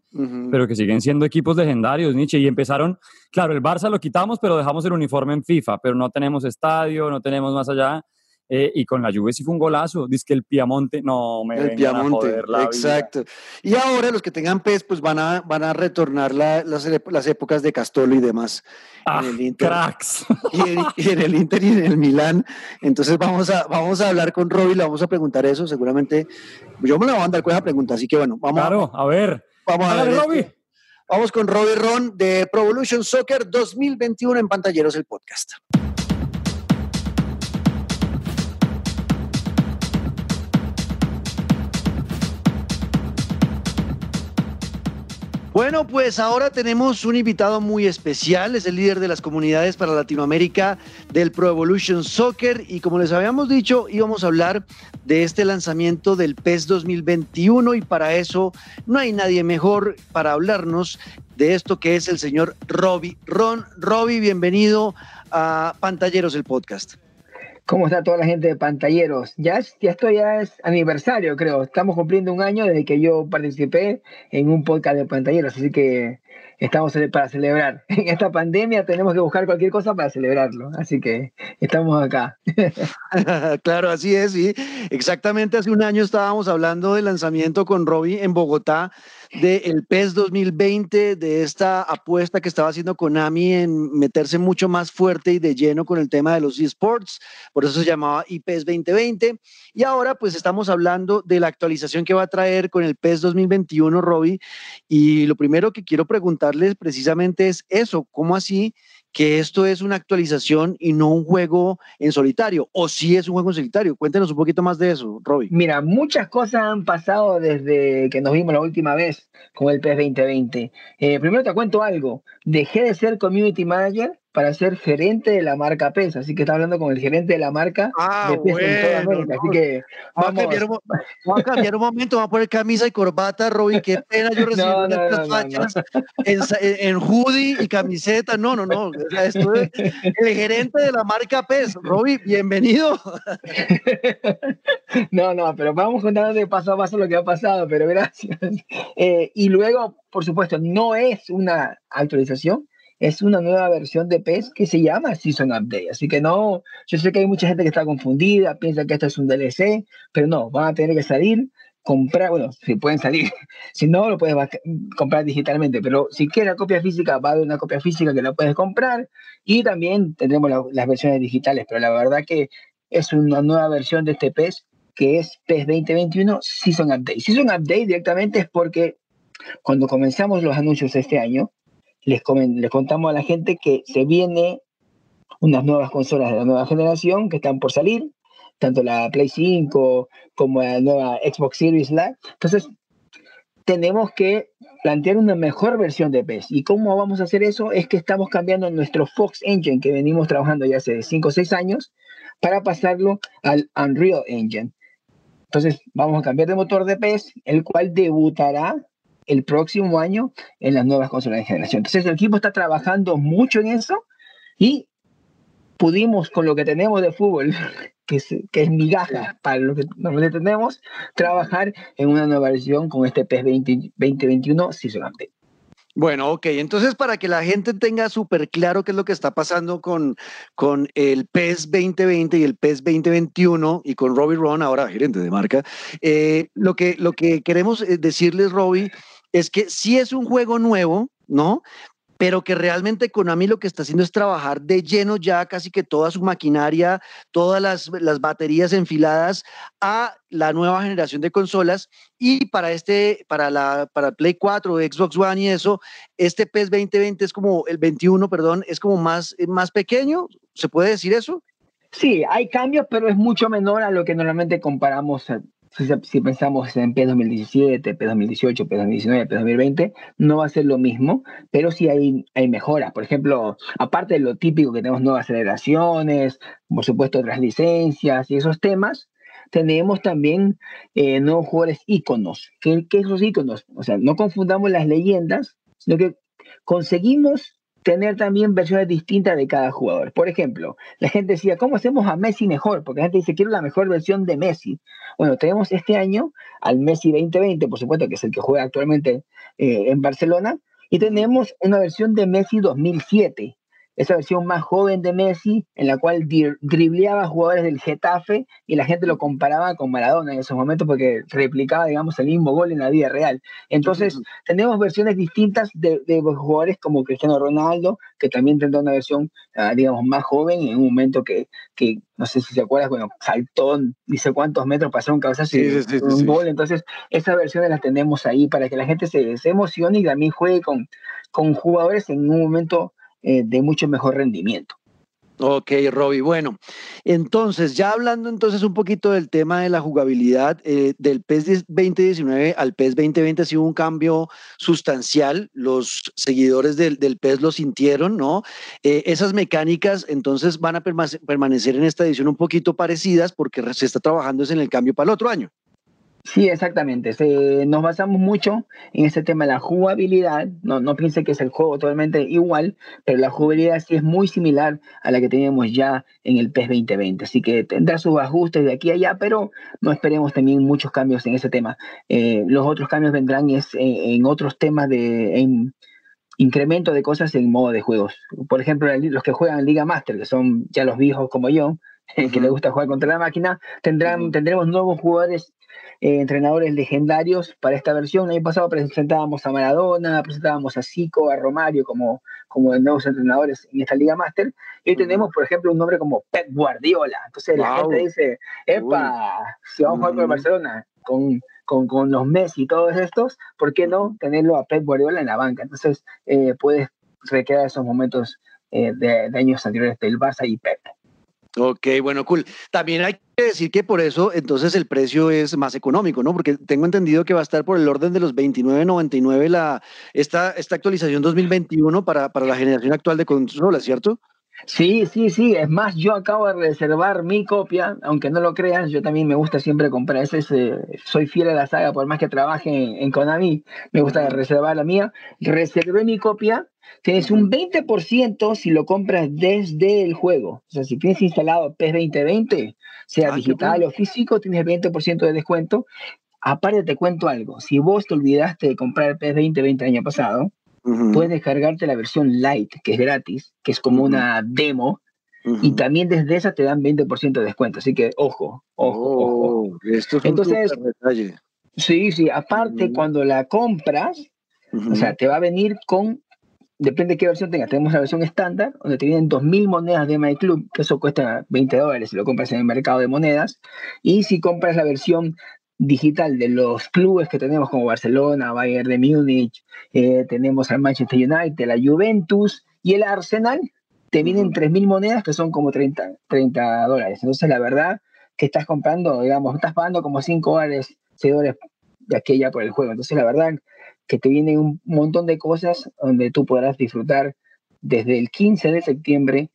pero que siguen siendo equipos legendarios, Nietzsche. Y empezaron, claro, el Barça lo quitamos, pero dejamos el uniforme en FIFA, pero no tenemos estadio, no tenemos más allá. Eh, y con la Juve sí fue un golazo. Dice que el Piamonte, no me El Piamonte, exacto. Y ahora los que tengan PES, pues van a, van a retornar las, las, épocas de Castolo y demás. Ah, en el Inter, cracks. Y en, el Inter y en el Milán. Entonces vamos a, vamos a hablar con Robbie, le vamos a preguntar eso. Seguramente yo me lo voy a mandar con esa pregunta, así que bueno, vamos claro, a, ver. Vamos a ver. Robbie. Vamos con Robbie Ron de Pro Evolution Soccer 2021 en Pantalleros, el podcast. Bueno, pues ahora tenemos un invitado muy especial, es el líder de las comunidades para Latinoamérica del Pro Evolution Soccer y como les habíamos dicho, íbamos a hablar de este lanzamiento del PES 2021 y para eso no hay nadie mejor para hablarnos de esto que es el señor Robbie. Ron, Robbie, bienvenido a Pantalleros, el podcast. ¿Cómo está toda la gente de pantalleros? Ya, ya esto ya es aniversario, creo. Estamos cumpliendo un año desde que yo participé en un podcast de pantalleros, así que estamos para celebrar. En esta pandemia tenemos que buscar cualquier cosa para celebrarlo, así que estamos acá. claro, así es, sí. Exactamente hace un año estábamos hablando del lanzamiento con Robbie en Bogotá del PES 2020, de esta apuesta que estaba haciendo Konami en meterse mucho más fuerte y de lleno con el tema de los esports, por eso se llamaba IPES 2020. Y ahora pues estamos hablando de la actualización que va a traer con el PES 2021, Robbie. Y lo primero que quiero preguntarles precisamente es eso, ¿cómo así? Que esto es una actualización y no un juego en solitario, o si es un juego en solitario. Cuéntenos un poquito más de eso, Robbie. Mira, muchas cosas han pasado desde que nos vimos la última vez con el PES 2020. Eh, primero te cuento algo. Dejé de ser community manager para ser gerente de la marca PES. Así que está hablando con el gerente de la marca ah, de PES en toda América. Así que vamos. a, cambiar un, vamos a cambiar un momento, vamos a poner camisa y corbata, Robin. Qué pena yo recibí no, estas fachas en, en, hoodie y camiseta. No, no, no. Esto es el gerente de la marca PES. Robin, bienvenido. no, no, pero vamos contando de paso a paso lo que ha pasado, pero gracias. Eh, y luego, por supuesto, no es una actualización, es una nueva versión de PES que se llama Season Update. Así que no, yo sé que hay mucha gente que está confundida, piensa que esto es un DLC, pero no, van a tener que salir, comprar, bueno, si pueden salir, si no, lo puedes comprar digitalmente, pero si quieres la copia física, va a una copia física que la puedes comprar y también tendremos las versiones digitales, pero la verdad que es una nueva versión de este PES que es PES 2021 Season Update. Season Update directamente es porque cuando comenzamos los anuncios este año, les, les contamos a la gente que se viene unas nuevas consolas de la nueva generación que están por salir, tanto la Play 5 como la nueva Xbox Series Live. Entonces, tenemos que plantear una mejor versión de PES. ¿Y cómo vamos a hacer eso? Es que estamos cambiando nuestro Fox Engine que venimos trabajando ya hace 5 o 6 años para pasarlo al Unreal Engine. Entonces, vamos a cambiar de motor de PES, el cual debutará el próximo año en las nuevas consolas de generación. Entonces el equipo está trabajando mucho en eso y pudimos con lo que tenemos de fútbol, que es, que es migaja para lo que normalmente tenemos, trabajar en una nueva versión con este PES 2021 Season Update. Bueno, ok, entonces para que la gente tenga súper claro qué es lo que está pasando con, con el PES 2020 y el PES 2021 y con Robbie Ron, ahora gerente de marca, eh, lo, que, lo que queremos eh, decirles, Robbie, es que si es un juego nuevo, ¿no? Pero que realmente Konami lo que está haciendo es trabajar de lleno ya casi que toda su maquinaria, todas las, baterías enfiladas a la nueva generación de consolas y para este, para la para Play 4, Xbox One y eso, este PES 2020 es como el 21, perdón, es como más, más pequeño, ¿se puede decir eso? Sí, hay cambios, pero es mucho menor a lo que normalmente comparamos si, pensamos en P2017, P2018, P2019, P2020, no va a ser lo mismo, pero sí hay, hay mejoras. Por ejemplo, aparte de lo típico que tenemos nuevas aceleraciones, por supuesto otras licencias y esos temas, tenemos también eh, nuevos jugadores íconos. ¿Qué, ¿Qué esos íconos? O sea, no confundamos las leyendas, sino que conseguimos tener también versiones distintas de cada jugador. Por ejemplo, la gente decía, ¿cómo hacemos a Messi mejor? Porque la gente dice, quiero la mejor versión de Messi. Bueno, tenemos este año al Messi 2020, por supuesto, que es el que juega actualmente eh, en Barcelona, y tenemos una versión de Messi 2007. Esa versión más joven de Messi, en la cual dribleaba jugadores del Getafe y la gente lo comparaba con Maradona en esos momentos porque replicaba, digamos, el mismo gol en la vida real. Entonces, tenemos versiones distintas de, jugadores como Cristiano Ronaldo, que también tendrá una versión, ah, digamos, más joven en un momento que, que, no sé si se acuerdas, bueno, saltó, dice cuántos metros, pasó un cabezazo y un gol. Entonces, esas versiones las tenemos ahí para que la gente se, se emocione y también juegue con, con jugadores en un momento eh, de mucho mejor rendimiento. Ok, Robbie. Bueno, entonces, ya hablando entonces un poquito del tema de la jugabilidad, eh, del PES 2019 al PES 2020 ha sido un cambio sustancial. Los seguidores del, del PES lo sintieron, ¿no? Eh, esas mecánicas entonces van a permanecer en esta edición un poquito parecidas porque se está trabajando en el cambio para el otro año. Sí, exactamente. nos basamos mucho en ese tema de la jugabilidad. No, no piense que es el juego totalmente igual, pero la jugabilidad sí es muy similar a la que teníamos ya en el PES 2020. Así que tendrá sus ajustes de aquí a allá, pero no esperemos también muchos cambios en ese tema. Eh, los otros cambios vendrán es, en, otros temas de incremento de cosas en modo de juegos. Por ejemplo, los que juegan en Liga Master, que son ya los viejos como yo, que les gusta jugar contra la máquina, tendrán, tendremos nuevos jugadores eh, entrenadores legendarios para esta versión. El año pasado presentábamos a Maradona, presentábamos a Zico, a Romario como, como nuevos entrenadores en esta Liga Master. Y hoy tenemos, por ejemplo, un nombre como Pep Guardiola. Entonces la gente dice, epa, si vamos a jugar con Barcelona, con, con, con, los Messi y todos estos, ¿por qué no tenerlo a Pep Guardiola en la banca? Entonces eh, puedes recrear esos momentos eh, de, de, años anteriores del Barça y Pep. Ok, bueno, cool. También hay que decir que por eso entonces el precio es más económico, ¿no? Porque tengo entendido que va a estar por el orden de los 29.99 la esta, esta actualización 2021 para, para la generación actual de consolas, ¿cierto? Sí, sí, sí. Es más, yo acabo de reservar mi copia, aunque no lo creas, yo también me gusta siempre comprar. Ese, soy fiel a la saga, por más que trabaje en, en Konami, me gusta reservar la mía. Reservé mi copia tienes un 20% si lo compras desde el juego. O sea, si tienes instalado PES 2020, sea ah, digital o físico, tienes 20% de descuento. Aparte te cuento algo, si vos te olvidaste de comprar PES 2020 el año pasado, puedes descargarte la versión Lite, que es gratis, que es como una demo, y también desde esa te dan 20% de descuento. Así que ojo, ojo, ojo. Oh, esto es Entonces, detalle. Sí, sí, aparte cuando la compras, o sea, te va a venir con depende de qué versión tengas. Tenemos la versión estándar, donde te vienen 2.000 monedas de MyClub, que eso cuesta 20 dólares si lo compras en el mercado de monedas. Y si compras la versión digital de los clubes que tenemos como Barcelona, Bayern de Múnich, eh, tenemos al Manchester United, la Juventus y el Arsenal, te vienen 3.000 monedas que son como 30, 30 dólares. Entonces, la verdad que estás comprando, digamos, estás pagando como 5 dólares, 6 dólares de aquella por el juego. Entonces, la verdad que te vienen un montón de cosas donde tú podrás disfrutar desde el 15 de septiembre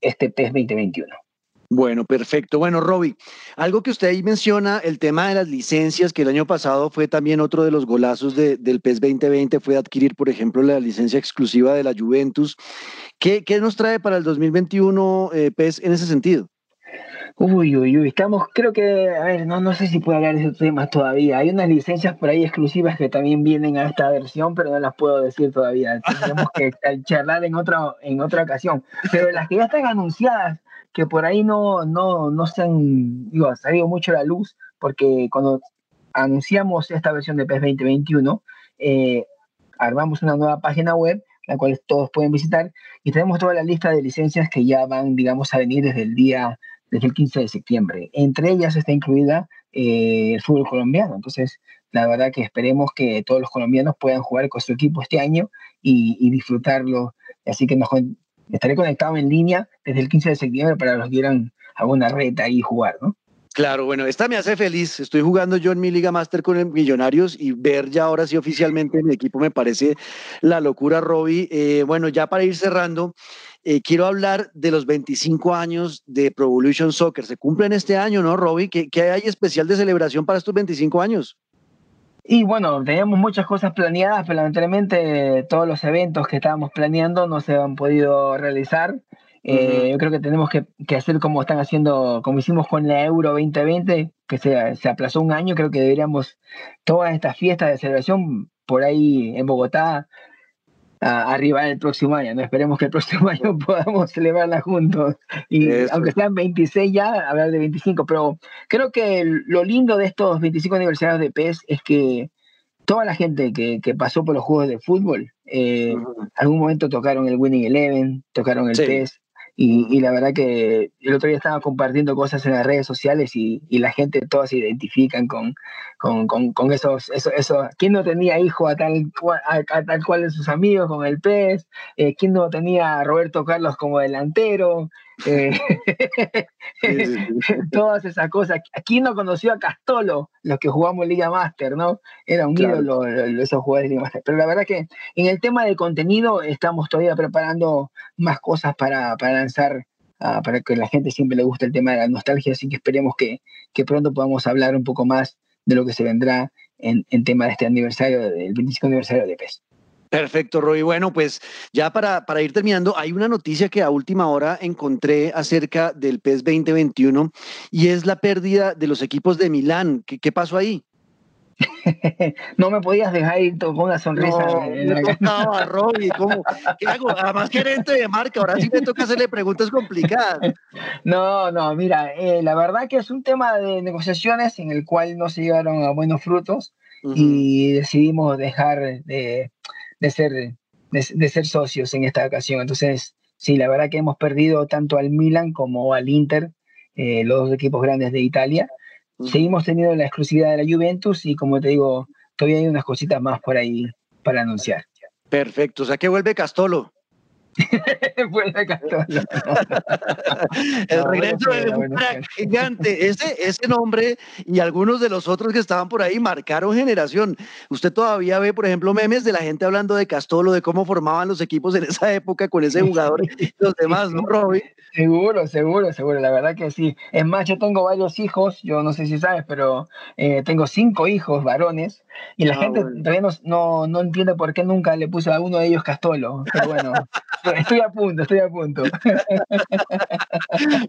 este PES 2021. Bueno, perfecto. Bueno, Roby, algo que usted ahí menciona, el tema de las licencias, que el año pasado fue también otro de los golazos del PES 2020, fue adquirir, por ejemplo, la licencia exclusiva de la Juventus. ¿Qué, qué nos trae para el 2021 eh, PES en ese sentido? Uy, uy, uy, estamos, creo que, a ver, no, no sé si puedo hablar de esos temas todavía. Hay unas licencias por ahí exclusivas que también vienen a esta versión, pero no las puedo decir todavía. Tenemos que charlar en otra, en otra ocasión. Pero las que ya están anunciadas, que por ahí no, no, no se han, digo, salido mucho la luz, porque cuando anunciamos esta versión de PES 2021, eh, armamos una nueva página web la cual todos pueden visitar y tenemos toda la lista de licencias que ya van, digamos, a venir desde el día desde el 15 de septiembre. Entre ellas está incluida eh, el fútbol colombiano. Entonces, la verdad que esperemos que todos los colombianos puedan jugar con su equipo este año y, disfrutarlo. Así que nos, estaré conectado en línea desde el 15 de septiembre para los que quieran alguna reta y jugar, ¿no? Claro, bueno, esta me hace feliz. Estoy jugando yo en mi Liga Master con el Millonarios y ver ya ahora sí oficialmente mi equipo me parece la locura, Robbie. Eh, bueno, ya para ir cerrando, eh, quiero hablar de los 25 años de Pro Evolution Soccer. Se cumplen este año, ¿no, Robbie? ¿Qué, ¿Qué, hay especial de celebración para estos 25 años? Y bueno, teníamos muchas cosas planeadas, pero lamentablemente todos los eventos que estábamos planeando no se han podido realizar. Eh, yo creo que tenemos que, que, hacer como están haciendo, como hicimos con la Euro 2020, que se, se aplazó un año. Creo que deberíamos todas estas fiestas de celebración por ahí en Bogotá arriba el próximo año. ¿no? Esperemos que el próximo año podamos celebrarla juntos. Y aunque sean 26 ya, hablar de 25. Pero creo que lo lindo de estos 25 aniversarios de PES es que toda la gente que, que pasó por los juegos de fútbol, eh, algún momento tocaron el Winning Eleven, tocaron el PES, y, la verdad que el otro día estaba compartiendo cosas en las redes sociales y, la gente todos se identifican con, con, esos, esos, eso, ¿quién no tenía hijo a tal, a, tal cual de sus amigos con el pez? Eh, ¿Quién no tenía a Roberto Carlos como delantero? Eh, todas esas cosas. ¿Quién no conoció a Castolo? Los que jugamos Liga Master, ¿no? Era un ídolo esos jugadores de Liga Master. Pero la verdad que en el tema de contenido estamos todavía preparando más cosas para, lanzar, ah, para que la gente siempre le guste el tema de la nostalgia, así que esperemos que, pronto podamos hablar un poco más de lo que se vendrá en, en tema de este aniversario, del 25 aniversario de PES. Perfecto, Roy. Bueno, pues ya para, para, ir terminando, hay una noticia que a última hora encontré acerca del PES 2021 y es la pérdida de los equipos de Milán. ¿Qué, pasó ahí? no me podías dejar ir con una sonrisa. No, me tocaba, Roy. ¿cómo? ¿Qué hago? Además, gerente de marca, ahora sí me toca hacerle preguntas complicadas. No, no, mira, eh, la verdad que es un tema de negociaciones en el cual no se llegaron a buenos frutos y decidimos dejar de de ser, de, ser socios en esta ocasión. Entonces, sí, la verdad que hemos perdido tanto al Milan como al Inter, eh, los dos equipos grandes de Italia. Seguimos teniendo la exclusividad de la Juventus y como te digo, todavía hay unas cositas más por ahí para anunciar. Perfecto, o sea que vuelve Castolo. el regreso de un crack gigante. Ese, ese nombre y algunos de los otros que estaban por ahí marcaron generación. Usted todavía ve, por ejemplo, memes de la gente hablando de Castolo, de cómo formaban los equipos en esa época con ese jugador y los demás, ¿no, Robbie? Seguro, seguro, seguro. La verdad que sí. Es más, yo tengo varios hijos, yo no sé si sabes, pero eh, tengo cinco hijos varones y la ah, gente todavía no, no, entiende por qué nunca le puse a uno de ellos Castolo. Pero bueno, estoy a punto, estoy a punto.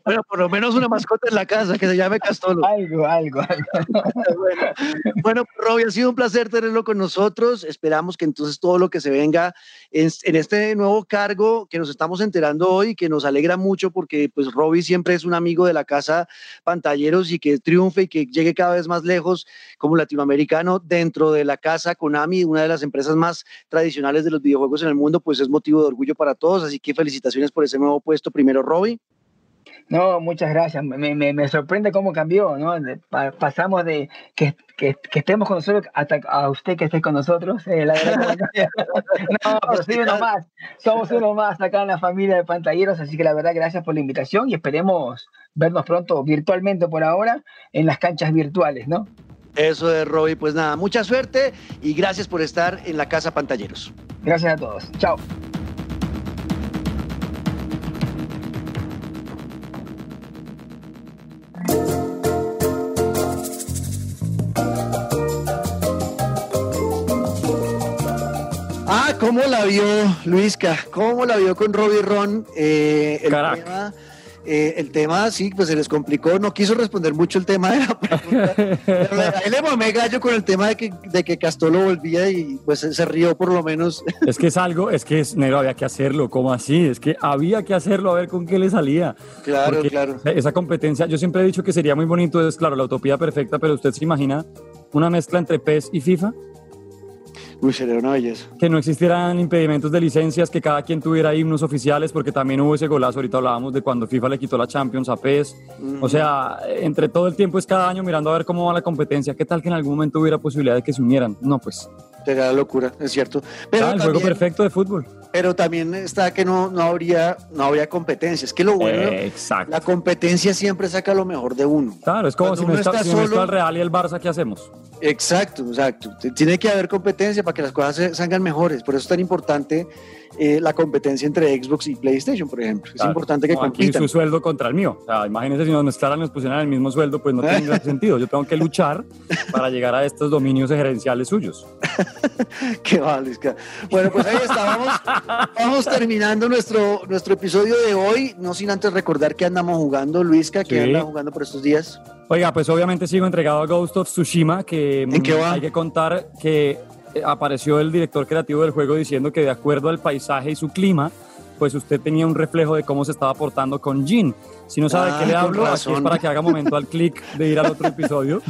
bueno, por lo menos una mascota en la casa que se llame Castolo. Algo, algo, algo. bueno, bueno ha sido un placer tenerlo con nosotros. Esperamos que entonces todo lo que se venga en, en este nuevo cargo que nos estamos enterando hoy, que nos alegra mucho porque pues Robbie siempre es un amigo de la casa Pantalleros y que triunfe y que llegue cada vez más lejos como latinoamericano dentro de la casa Konami, una de las empresas más tradicionales de los videojuegos en el mundo, pues es motivo de orgullo para todos. Así que felicitaciones por ese nuevo puesto. Primero, Robbie. No, muchas gracias. Me, me, sorprende cómo cambió, ¿no? pasamos de que, que, estemos con nosotros hasta a usted que esté con nosotros. Eh, la verdad, no, soy uno más. Somos uno más acá en la familia de pantalleros, así que la verdad, gracias por la invitación y esperemos vernos pronto virtualmente por ahora en las canchas virtuales, ¿no? Eso de Robbie, pues nada, mucha suerte y gracias por estar en la Casa Pantalleros. Gracias a todos. Chao. Ah, ¿cómo la vio Luisca? ¿Cómo la vio con Robbie Ron? Eh, el tema eh, el tema, sí, pues se les complicó, no quiso responder mucho el tema de la pregunta, pero ahí le mamé gallo con el tema de que, de que Castolo volvía y pues se rió por lo menos. Es que es algo, es que es, negro, había que hacerlo, ¿cómo así? Es que había que hacerlo a ver con qué le salía. Claro, claro. Esa competencia, yo siempre he dicho que sería muy bonito, es claro, la utopía perfecta, pero usted se imagina una mezcla entre PES y FIFA. Uy, sería una belleza. Que no existieran impedimentos de licencias, que cada quien tuviera himnos oficiales, porque también hubo ese golazo, ahorita hablábamos de cuando FIFA le quitó la Champions a PES. O sea, entre todo el tiempo es cada año mirando a ver cómo va la competencia, qué tal que en algún momento hubiera posibilidad de que se unieran. No, pues Sería la locura, es cierto. Pero el juego perfecto de fútbol. Pero también está que no, no, habría, no habría competencia. Es que lo bueno, la competencia siempre saca lo mejor de uno. Claro, es como si no, está, solo... el Real y el Barça, ¿qué hacemos? Exacto, exacto. Tiene que haber competencia para que las cosas salgan mejores. Por eso es tan importante eh, la competencia entre Xbox y PlayStation, por ejemplo. Es importante que compitan. su sueldo contra el mío. O sea, imagínense si nos mezclaran y nos pusieran el mismo sueldo, pues no tiene sentido. Yo tengo que luchar para llegar a estos dominios gerenciales suyos. Qué vale, Bueno, pues ahí estábamos. Vamos terminando nuestro, nuestro episodio de hoy. No sin antes recordar que andamos jugando, Luisca, que anda jugando por estos días. Oiga, pues obviamente sigo entregado a Ghost of Tsushima, que ¿En qué va? hay que contar que apareció el director creativo del juego diciendo que de acuerdo al paisaje y su clima, pues usted tenía un reflejo de cómo se estaba portando con Jin. Si no sabe de qué le Ah, hablo, aquí es para que haga momento al clic de ir al otro episodio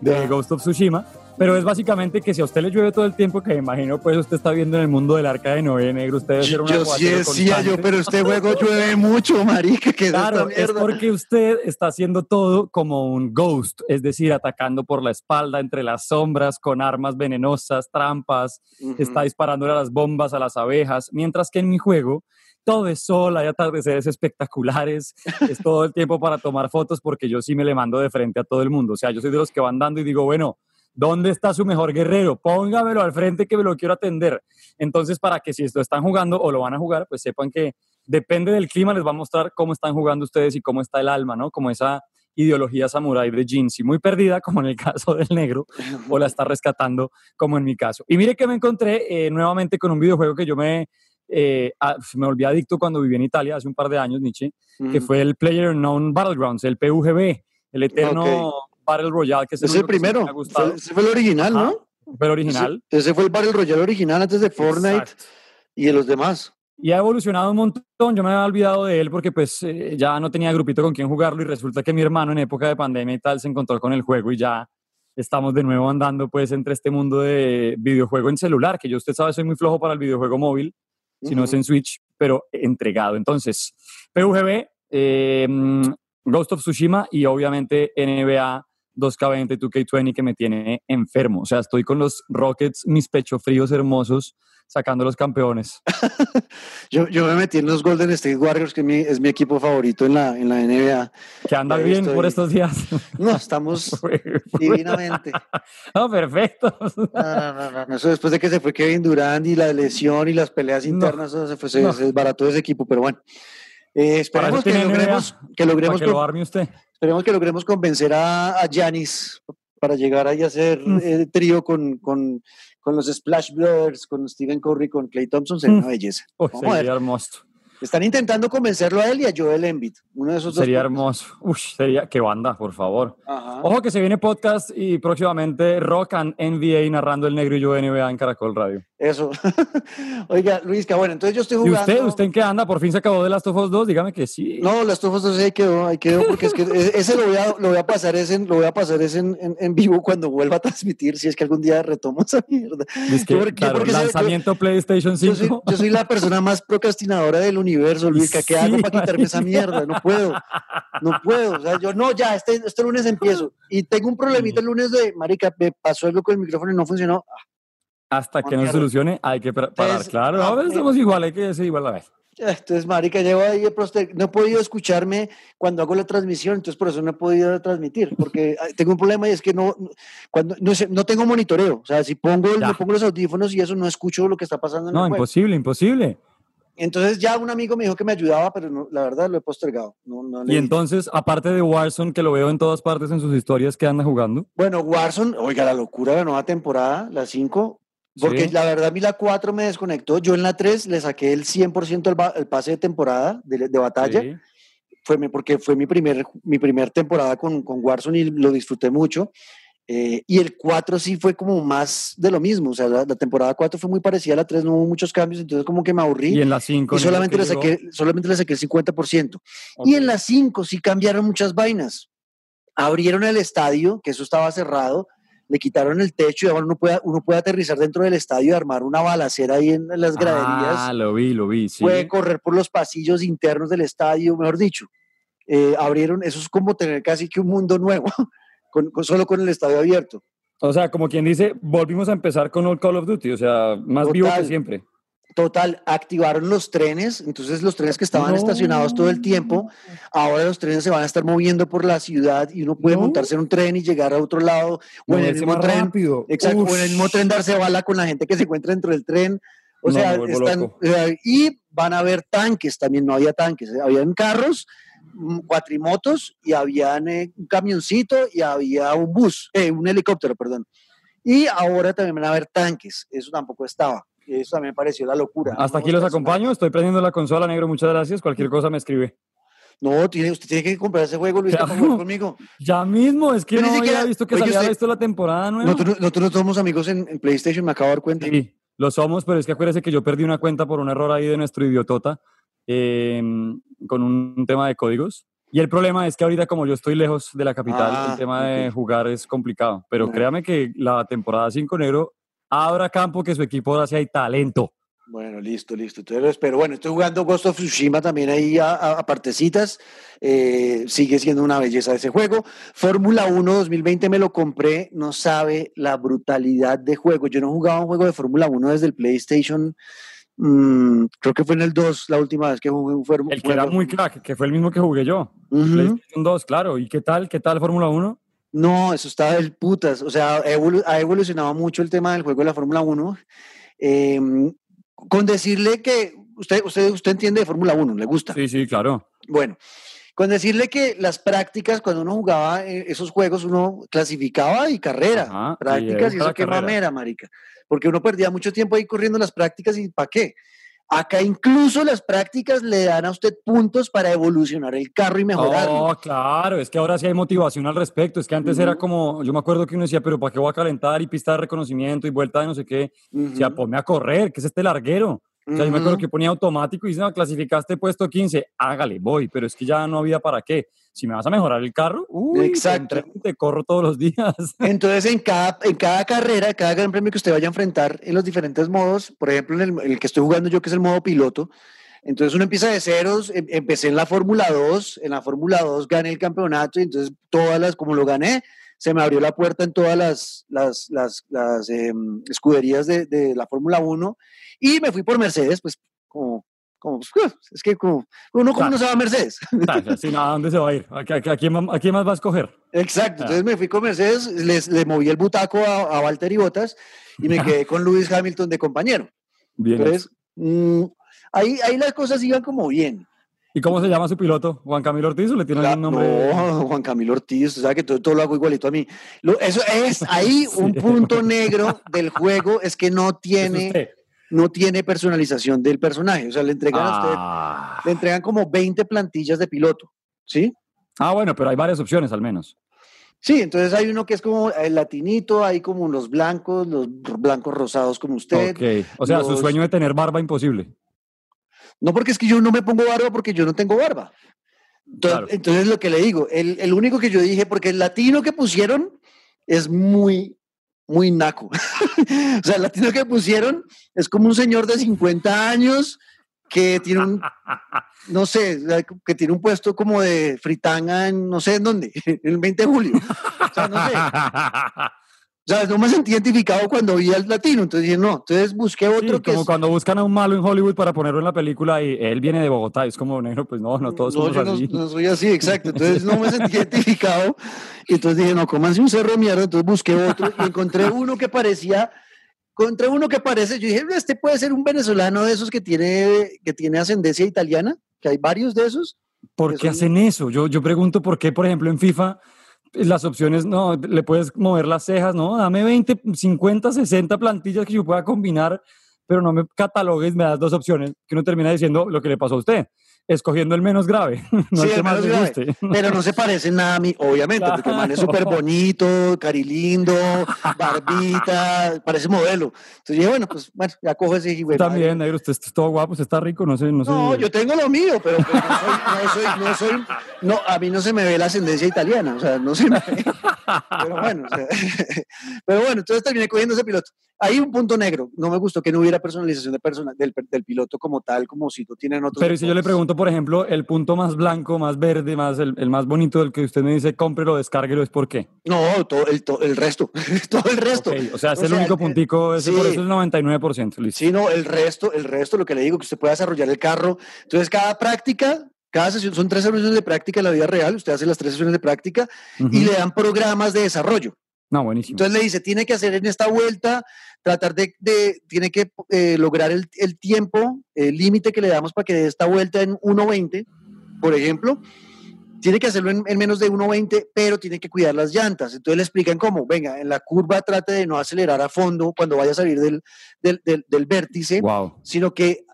de Ah. Ghost of Tsushima. Pero es básicamente que si a usted le llueve todo el tiempo, que me imagino pues usted está viendo en el mundo del arca de Noé negro, usted debe ser Yo, un yo sí decía yo, pero este juego llueve mucho, marica, que Claro, es porque usted está haciendo todo como un ghost, es decir, atacando por la espalda, entre las sombras, con armas venenosas, trampas, Ujú. está disparándole a las bombas, a las abejas, mientras que en mi juego todo es sol, hay atardeceres espectaculares, es todo el tiempo para tomar fotos porque yo sí me le mando de frente a todo el mundo, o sea, yo soy de los que van dando y digo, bueno, ¿dónde está su mejor guerrero? Póngamelo al frente que me lo quiero atender. Entonces, para que si esto están jugando o lo van a jugar, pues sepan que depende del clima, les va a mostrar cómo están jugando ustedes y cómo está el alma, ¿no? Como esa ideología samurái de Jin, si muy perdida, como en el caso del negro, o la está rescatando, como en mi caso. Y mire que me encontré eh, nuevamente con un videojuego que yo me, eh, a- me volví adicto cuando viví en Italia hace un par de años, Nietzsche, que fue el Player Unknown Battlegrounds, el PUGB, el eterno Battle Royale, que es el que siempre primero, me ha gustado. ese fue el original, Ajá, ¿no? Fue el original. Ese, ese fue el Battle Royale original antes de Fortnite Exacto. y de los demás. Y ha evolucionado un montón. Yo me había olvidado de él porque pues eh, ya no tenía grupito con quien jugarlo y resulta que mi hermano en época de pandemia y tal se encontró con el juego y ya estamos de nuevo andando pues entre este mundo de videojuego en celular, que yo usted sabe soy muy flojo para el videojuego móvil, si no es en Switch, pero entregado. Entonces, PUGB, eh, Ghost of Tsushima y obviamente NBA 2K20, 2K20 que me tiene enfermo. O sea, estoy con los Rockets, mis pecho fríos hermosos, sacando los campeones. Yo, yo me metí en los Golden State Warriors, que es mi, es mi equipo favorito en la, en la NBA. Que anda Ya bien por estoy- estos días. No, estamos divinamente. no, perfecto. No, no, no, no, no, Eso después de que se fue Kevin Durant y la lesión y las peleas No. internas, eso se, fue, se, No. se desbarató ese equipo, pero bueno. Eh, esperemos que logremos, que Para logremos, que lo con- arme usted. esperemos que logremos convencer a Giannis para llegar ahí a hacer Mm. eh, trío con, con, con los Splash Brothers, con Stephen Curry, con Clay Thompson, sería Mm. una belleza. Uy, sería hermoso. Están intentando convencerlo a él y a Joel Embiid, uno de esos dos. Sería hermoso. Uy, sería. Qué banda, por favor. Ajá. Ojo que se viene podcast y próximamente Rock and NBA narrando el negro y yo NBA en Caracol Radio. Eso. Oiga, Luis, que bueno, entonces yo estoy ¿Y jugando. usted? ¿Usted en qué anda? ¿Por fin se acabó de Last of Us 2? Dígame que sí. No, las tofas no sé, ahí quedó, ahí quedó, porque es que e- ese lo voy a, lo voy a pasar, ese, en- lo voy a pasar ese en, en, en vivo cuando vuelva a transmitir, si es que algún día retomo esa mierda. Es que, claro, porque se- yo- lanzamiento PlayStation Yo 5. soy, yo soy la persona más procrastinadora del universo, Luis, ¿qué Sí, hago para quitarme esa mierda? No puedo, no puedo, o sea, yo no, ya, este, este lunes empiezo, y tengo un problemita el lunes de, marica, me pasó algo con el micrófono y no funcionó, Hasta que no se solucione, hay que parar. Entonces, Claro, ah, ahora eh. estamos igual, hay que ser igual a la vez. Entonces, marica, llevo ahí no he podido escucharme cuando hago la transmisión, entonces por eso no he podido transmitir, porque tengo un problema y es que no, cuando, no, sé, no tengo monitoreo, o sea, si pongo, el- me pongo los audífonos y eso no escucho lo que está pasando en No, el juego. imposible, imposible. Entonces ya un amigo me dijo que me ayudaba, pero no, la verdad lo he postergado. No, no Y entonces, aparte de Warzone, que lo veo en todas partes en sus historias que anda jugando, Bueno, Warzone, oiga, la locura de la nueva temporada, la 5, porque Sí. la verdad a mí la 4 me desconectó, yo en la 3 le saqué el 100% el, pase de temporada, de, de batalla, sí. fue mi- porque fue mi primer, mi primer temporada con, con Warzone y lo disfruté mucho. Eh, y el 4 sí fue como más de lo mismo, o sea, la, la temporada 4 fue muy parecida a la 3, no hubo muchos cambios, entonces como que me aburrí y en la 5. y solamente le, saqué, solamente le saqué el 50%. Y en la 5 sí cambiaron muchas vainas. Abrieron el estadio, que eso estaba cerrado, le quitaron el techo y ahora uno puede, uno puede aterrizar dentro del estadio y armar una balacera ahí en las graderías Ah, lo vi, lo vi, sí. puede correr por los pasillos internos del estadio, mejor dicho. Eh, abrieron, eso es como tener casi que un mundo nuevo, con, con- solo con el estadio abierto. O sea, como quien dice, volvimos a empezar con el Call of Duty, o sea, más vivo que siempre. Total, activaron los trenes, entonces los trenes que estaban No. estacionados todo el tiempo, ahora los trenes se van a estar moviendo por la ciudad y uno puede No. montarse en un tren y llegar a otro lado, o en el mismo tren, rápido. exacto, o en el mismo tren darse bala con la gente que se encuentra dentro del tren. O No, sea, están, eh, y van a haber tanques, también no había tanques, eh, habían carros, mm, cuatrimotos y habían eh, un camioncito y había un bus, eh, un helicóptero, perdón. Y ahora también van a haber tanques, eso tampoco estaba. Eso también me pareció la locura. Hasta aquí los acompaño, estoy prendiendo la consola, negro, muchas gracias. Cualquier cosa me escribe. No, tiene, usted tiene que comprar ese juego, Luis, para jugar conmigo. Ya mismo, es que ni no siquiera- había visto que se había visto la temporada nueva. Nosotros, nosotros no somos amigos en, en PlayStation, me acabo de dar cuenta. Sí, lo somos, pero es que acuérdese que yo perdí una cuenta por un error ahí de nuestro idiotota eh, con un tema de códigos. Y el problema es que ahorita como yo estoy lejos de la capital, Ah, el tema de ok. jugar es complicado. Pero créame que la temporada 5 negro abra campo que su equipo ahora sí hay talento. Bueno, listo, listo. Entonces lo espero. Bueno, estoy jugando Ghost of Tsushima también ahí a, a- a partecitas. Eh, sigue siendo una belleza ese juego. Fórmula 1 2020 me lo compré. No sabe la brutalidad de juego. Yo no jugaba un juego de Fórmula 1 desde el PlayStation. mm, creo que fue en el 2 la última vez que jugué un Fórmula El que era muy crack, que fue el mismo que jugué yo. PlayStation 2, claro. ¿Y qué tal? ¿Qué tal Fórmula 1? No, eso está del putas. O sea, evolu- ha evolucionado mucho el tema del juego de la Fórmula 1. Eh, con decirle que usted, usted, usted entiende de Fórmula 1, le gusta. Sí, sí, claro. Bueno, con decirle que las prácticas, cuando uno jugaba eh, esos juegos, uno clasificaba y carrera. Ajá, prácticas y, eso qué carrera. mamera, marica. Porque uno perdía mucho tiempo ahí corriendo las prácticas y ¿para qué? Acá incluso las prácticas le dan a usted puntos para evolucionar el carro y mejorarlo. Oh, claro, es que ahora sí hay motivación al respecto. Es que antes era como, yo me acuerdo que uno decía, pero ¿para qué voy a calentar y pista de reconocimiento y vuelta de no sé qué? O sea, ponme a correr, que es este larguero. O sea, yo me acuerdo que ponía automático y dice, no, clasificaste puesto 15, hágale, voy, pero es que ya no había para qué. Si me vas a mejorar el carro, uy, te Exacto. entreno y te corro todos los días. Entonces, en cada, en cada carrera, cada gran premio que usted vaya a enfrentar en los diferentes modos, por ejemplo, en el, el que estoy jugando yo, que es el modo piloto, entonces uno empieza de ceros, em- empecé en la Fórmula 2, en la Fórmula 2 gané el campeonato y entonces todas las, como lo gané, se me abrió la puerta en todas las, las, las, las, em, escuderías de, de la Fórmula 1 y me fui por Mercedes, pues como, como pues, es que como, uno como no se va a Mercedes. Sin nada, ¿a dónde se va a ir? ¿A, a- a quién, a quién más va a escoger? Exacto, Ah. entonces me fui con Mercedes, les, le moví el butaco a, a Valtteri Bottas y me quedé con Lewis Hamilton de compañero. Bien. Entonces, mm, ahí, ahí las cosas iban como bien. ¿Y cómo se llama su piloto? ¿Juan Camilo Ortiz o le tiene algún nombre? No, Juan Camilo Ortiz, usted sabe que todo, todo lo hago igualito a mí. Lo- eso es ahí un punto negro del juego, es que no tiene, no tiene personalización del personaje. O sea, le entregan a usted, Ah. le entregan como 20 plantillas de piloto. ¿Sí? Ah, bueno, pero hay varias opciones al menos. Sí, entonces hay uno que es como el latinito, hay como los blancos, los blancos rosados como usted. Ok. O sea, su sueño de tener barba imposible. No porque es que yo no me pongo barba porque yo no tengo barba. Entonces, Claro. entonces lo que le digo, el, el único que yo dije, porque el latino que pusieron es muy, muy naco. o sea, el latino que pusieron es como un señor de 50 años que tiene un, no sé, que tiene un puesto como de fritanga en no sé en dónde, el 20 de julio. O sea, no sé. O sea, no me sentí identificado cuando vi al latino, entonces dije, no, entonces busqué Sí, otro que como es- cuando buscan a un malo en Hollywood para ponerlo en la película y él viene de Bogotá, es como negro, pues no, no todos no, somos yo no, así. no soy así, exacto. Entonces no me sentí identificado. Y entonces dije, no, cómanse un cerro de mierda. Entonces busqué otro y encontré uno que parecía, encontré uno que parece, yo dije, este puede ser un venezolano de esos que tiene, que tiene ascendencia italiana, que hay varios de esos. ¿Por qué son- hacen eso? Yo, yo pregunto por qué, por ejemplo, en FIFA las opciones, no, le puedes mover las cejas, no, dame 20, 50, 60 plantillas que yo pueda combinar, pero no me catalogues, me das dos opciones, que uno termina diciendo lo que le pasó a usted, escogiendo el menos grave, no Sí, el el menos grave. guste. Pero no se parece nada a mí, obviamente, porque el man es súper Claro. bonito, carilindo, barbita, parece modelo. Entonces dije, bueno, pues bueno, ya cojo ese madre. También, negro, usted es todo guapo, usted está rico, no sé, no sé. No, yo tengo lo mío, pero pues, no, soy, no soy, no soy, no, a mí no se me ve la ascendencia italiana, o sea, no se me ve. Pero bueno, o sea, pero bueno, entonces terminé cogiendo ese piloto. Hay un punto negro, no me gustó que no hubiera personalización de persona, del, del piloto como tal, como si lo tienen otros. Pero si yo le pregunto, por ejemplo, el punto más blanco, más verde, más el, el más bonito del que usted me dice, cómprelo, descárguelo, ¿es por qué? No, todo el, to- el resto, todo el resto. O sea, es O el sea, único el- puntico, ese por eso es el 99%, listo. Sí, no, el resto, el resto, lo que le digo, que usted puede desarrollar el carro. Entonces, cada práctica, cada sesión, son tres sesiones de práctica en la vida real, usted hace las tres sesiones de práctica y le dan programas de desarrollo. No, buenísimo. Entonces le dice, tiene que hacer en esta vuelta, tratar de, de- tiene que eh, lograr el, el tiempo, el límite que le damos para que dé esta vuelta en 1.20, por ejemplo. Tiene que hacerlo en, en menos de 1.20, pero tiene que cuidar las llantas. Entonces le explican cómo, venga, en la curva trate de no acelerar a fondo cuando vaya a salir del, del, del- del vértice, wow. sino que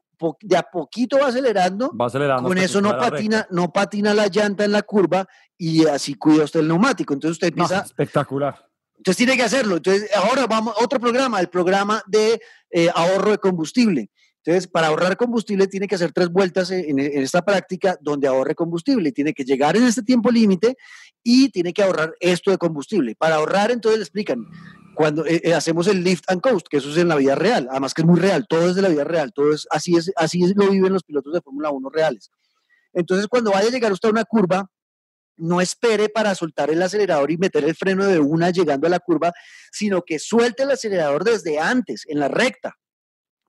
de a poquito va acelerando. Va acelerando. Con eso no patina, recta. no patina la llanta en la curva y así cuida usted el neumático. Entonces usted No, empieza, espectacular. Entonces tiene que hacerlo. Entonces ahora vamos a otro programa, el programa de eh, ahorro de combustible. Entonces, para ahorrar combustible tiene que hacer tres vueltas en, esta práctica donde ahorre combustible. Tiene que llegar en este tiempo límite y tiene que ahorrar esto de combustible. Para ahorrar, entonces le explican, cuando eh, eh, hacemos el lift and coast, que eso es en la vida real, además que es muy real, todo es de la vida real, todo es así es así es, lo viven los pilotos de Fórmula 1 reales. Entonces, cuando vaya a llegar usted a una curva, no espere para soltar el acelerador y meter el freno de una llegando a la curva, sino que suelte el acelerador desde antes, en la recta,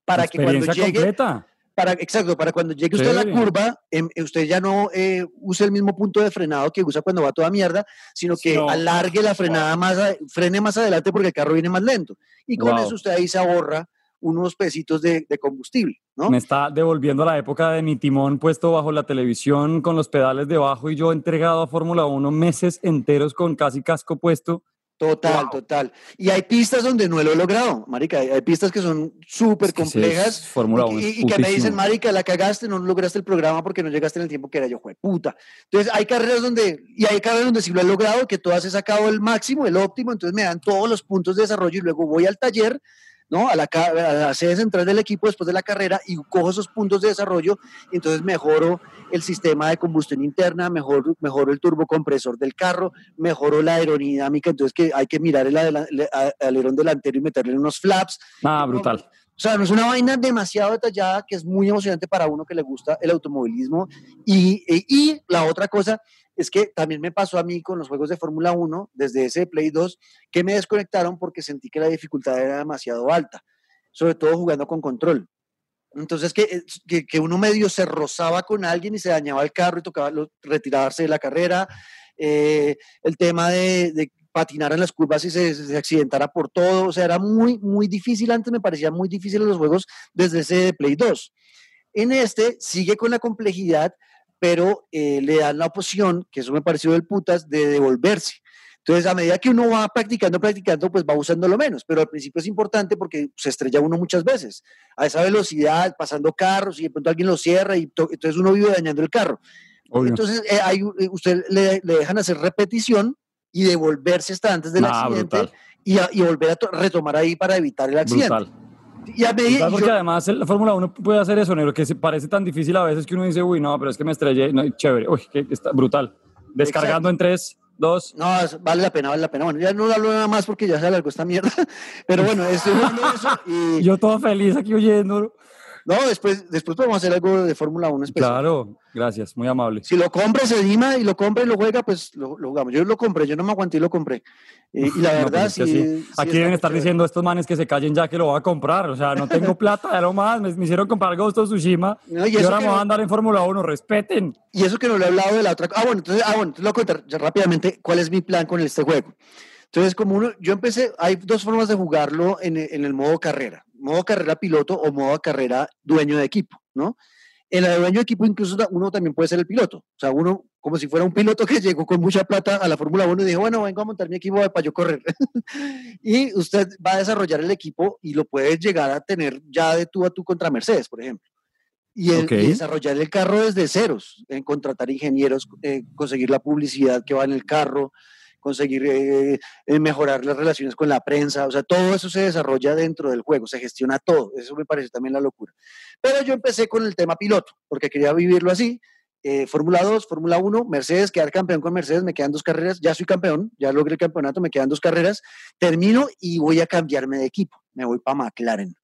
para que cuando llegue, completa. para, exacto, para cuando llegue usted a la curva, em, usted ya no eh, use el mismo punto de frenado que usa cuando va toda mierda, sino que No. alargue la frenada más, a- frene más adelante porque el carro viene más lento. Y con Wow. eso usted ahí se ahorra unos pesitos de, de combustible, ¿no? Me está devolviendo a la época de mi timón puesto bajo la televisión con los pedales debajo y yo entregado a Fórmula 1 meses enteros con casi casco puesto. Total, Wow. total. Y hay pistas donde no lo he logrado, marica. Hay, pistas que son súper sí, complejas. Fórmula y, 1 y- es y que me dicen, marica, la cagaste, no lograste el programa porque no llegaste en el tiempo que era yo, jue puta. Entonces, hay carreras donde, y hay carreras donde sí lo he logrado, que todas he sacado el máximo, el óptimo, entonces me dan todos los puntos de desarrollo y luego voy al taller, ¿no? A la, a la sede central del equipo después de la carrera y cojo esos puntos de desarrollo y entonces mejoro el sistema de combustión interna, mejoro, mejoro el turbocompresor del carro, mejoró la aerodinámica, entonces que hay que mirar el alerón delantero y meterle unos flaps. Ah, brutal. O sea, no es una vaina demasiado detallada que es muy emocionante para uno que le gusta el automovilismo. Y, y, y la otra cosa es que también me pasó a mí con los juegos de Fórmula 1, desde ese Play 2, que me desconectaron porque sentí que la dificultad era demasiado alta, sobre todo jugando con control. Entonces, que, eh, que, que uno medio se rozaba con alguien y se dañaba el carro y tocaba lo- retirarse de la carrera. eh, el tema de, patinar en las curvas y se, se accidentara por todo. O sea, era muy, muy difícil. Antes me parecía muy difícil los juegos desde ese Play 2. En este sigue con la complejidad, pero eh, le dan la opción, que eso me pareció del putas, de devolverse. Entonces, a medida que uno va practicando, practicando, pues va usándolo menos. Pero al principio es importante porque se estrella uno muchas veces. A esa velocidad, pasando carros, y de pronto alguien lo cierra, y to- entonces uno vive dañando el carro. Obvio. Entonces, eh, un- eh, usted le, le dejan hacer repetición y devolverse hasta antes del Ah, accidente y, a- y volver a to- retomar ahí para evitar el accidente. Brutal. Y a medida, porque yo- además la Fórmula 1 puede hacer eso, negro, que se parece tan difícil a veces que uno dice, uy, no, pero es que me estrellé. No, chévere, uy, que, que está brutal. Descargando en 3, 2. No, vale la pena, vale la pena. Bueno, ya no hablo nada más porque ya se alargó esta mierda. Pero bueno, estoy eso y Yo todo feliz aquí oyendo. No, después, después podemos hacer algo de Fórmula 1 especial. Claro, gracias, muy amable. Si lo compra, se anima y lo compra y lo juega, pues lo, lo jugamos. Yo lo compré, yo no me aguanté y lo compré. Eh, y la No, verdad, pues es que sí, sí. sí Aquí deben estar chévere. diciendo estos manes que se callen ya que lo voy a comprar. O sea, no tengo plata, ya lo más. Me, me hicieron comprar Ghost of Tsushima No, y y, ahora me voy no- a andar en Fórmula 1. Respeten. Y eso que no le he hablado de la otra. Ah, bueno, entonces, ah, bueno, entonces lo voy a contar rápidamente cuál es mi plan con este juego. Entonces, como uno, yo empecé, hay dos formas de jugarlo en, en el modo carrera: modo carrera piloto o modo carrera dueño de equipo, ¿no? En la de dueño de equipo, incluso uno también puede ser el piloto. O sea, uno, como si fuera un piloto que llegó con mucha plata a la Fórmula 1 y dijo, bueno, vengo a montar mi equipo para yo correr. y usted va a desarrollar el equipo y lo puede llegar a tener ya de tú a tú contra Mercedes, por ejemplo y, el- y desarrollar el carro desde ceros, en contratar ingenieros, eh, conseguir la publicidad que va en el carro, conseguir eh, eh, mejorar las relaciones con la prensa, o sea, todo eso se desarrolla dentro del juego, se gestiona todo, eso me parece también la locura. Pero yo empecé con el tema piloto, porque quería vivirlo así, eh, Fórmula 2, Fórmula 1, Mercedes, quedar campeón con Mercedes, me quedan dos carreras, ya soy campeón, ya logré el campeonato, me quedan dos carreras, termino y voy a cambiarme de equipo, me voy para McLaren,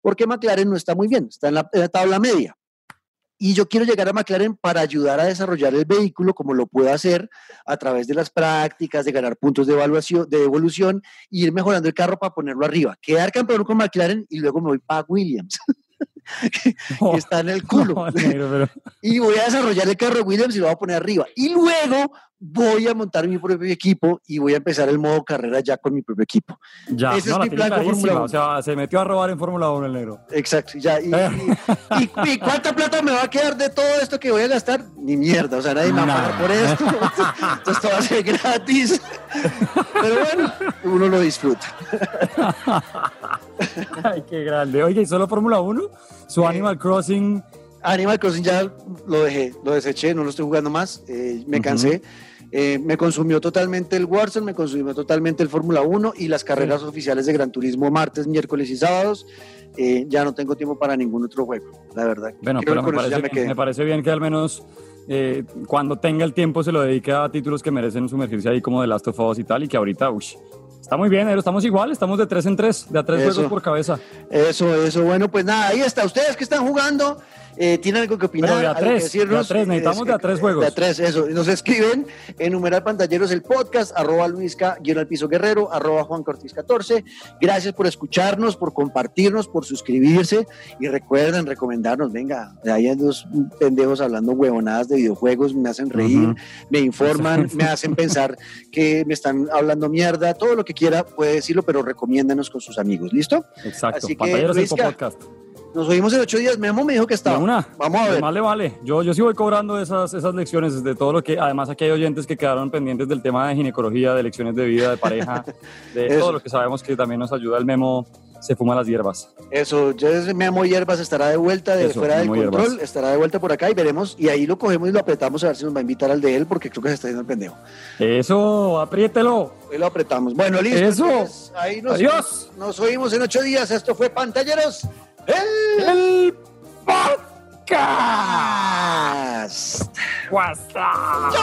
porque McLaren no está muy bien, está en la, en la tabla media. Y yo quiero llegar a McLaren para ayudar a desarrollar el vehículo como lo puedo hacer a través de las prácticas, de ganar puntos de evaluación, de evolución, e ir mejorando el carro para ponerlo arriba. Quedar campeón con McLaren y luego me voy para Williams, que está en el culo. No, negro, pero- Y voy a desarrollar el carro de Williams y lo voy a poner arriba. Y luego voy a montar mi propio equipo y voy a empezar el modo carrera ya con mi propio equipo. Ya, Ese es no, la mi plan con Fórmula O sea, se metió a robar en Fórmula 1 el negro. Exacto, ya. Y, y- y- y cuánta plata me va a quedar de todo esto que voy a gastar? Ni mierda, o sea, nadie me va a pagar por esto. Entonces esto va a ser gratis. Pero bueno, uno lo disfruta. Ay, qué grande. Oye, ¿y solo Fórmula 1? ¿Su Animal Crossing? Animal Crossing ya lo dejé, lo deseché, no lo estoy jugando más, eh, me cansé. Eh, me consumió totalmente el Warzone, me consumió totalmente el Fórmula 1 y las carreras oficiales de Gran Turismo martes, miércoles y sábados. Eh, ya no tengo tiempo para ningún otro juego, la verdad. Bueno, pero me parece, me, me parece, bien que al menos eh, cuando tenga el tiempo se lo dedique a títulos que merecen sumergirse ahí como The Last of Us y tal, y que ahorita, uy, Está muy bien, estamos igual, estamos de tres en tres, de a tres juegos por cabeza. Eso, eso, bueno, pues nada, ahí está. Ustedes que están jugando, eh, ¿Tienen algo que opinar? de a tres, de a tres, necesitamos de a tres juegos. De a tres, eso. Nos escriben en numeral pantalleros el podcast, arroba luisca, guion al piso guerrero, arroba Juan Cortés 14. Gracias por escucharnos, por compartirnos, por suscribirse y recuerden recomendarnos. Venga, hay dos pendejos hablando huevonadas de videojuegos, me hacen reír, me informan, me hacen pensar que me están hablando mierda, todo lo que quiera puede decirlo, pero recomiéndanos con sus amigos. ¿Listo? Exacto. Así pantalleros que, podcast. Nos oímos en ocho días. Memo me dijo que estaba. Una. Vamos a ver. Vale, vale. Yo, yo sí voy cobrando esas, esas lecciones de todo lo que. Además, aquí hay oyentes que quedaron pendientes del tema de ginecología, de lecciones de vida, de pareja, de todo lo que sabemos que también nos ayuda el Memo. Se fuma las hierbas. Eso, yo Memo Hierbas estará de vuelta de fuera del control, estará de vuelta por acá y veremos. Y ahí lo cogemos y lo apretamos a ver si nos va a invitar al de él, porque creo que se está yendo el pendejo. Eso, apriételo. Ahí lo apretamos. Bueno, listo. Eso. ahí nos, Adiós. Nos oímos en ocho días. Esto fue Pantalleros el, el podcast. WhatsApp.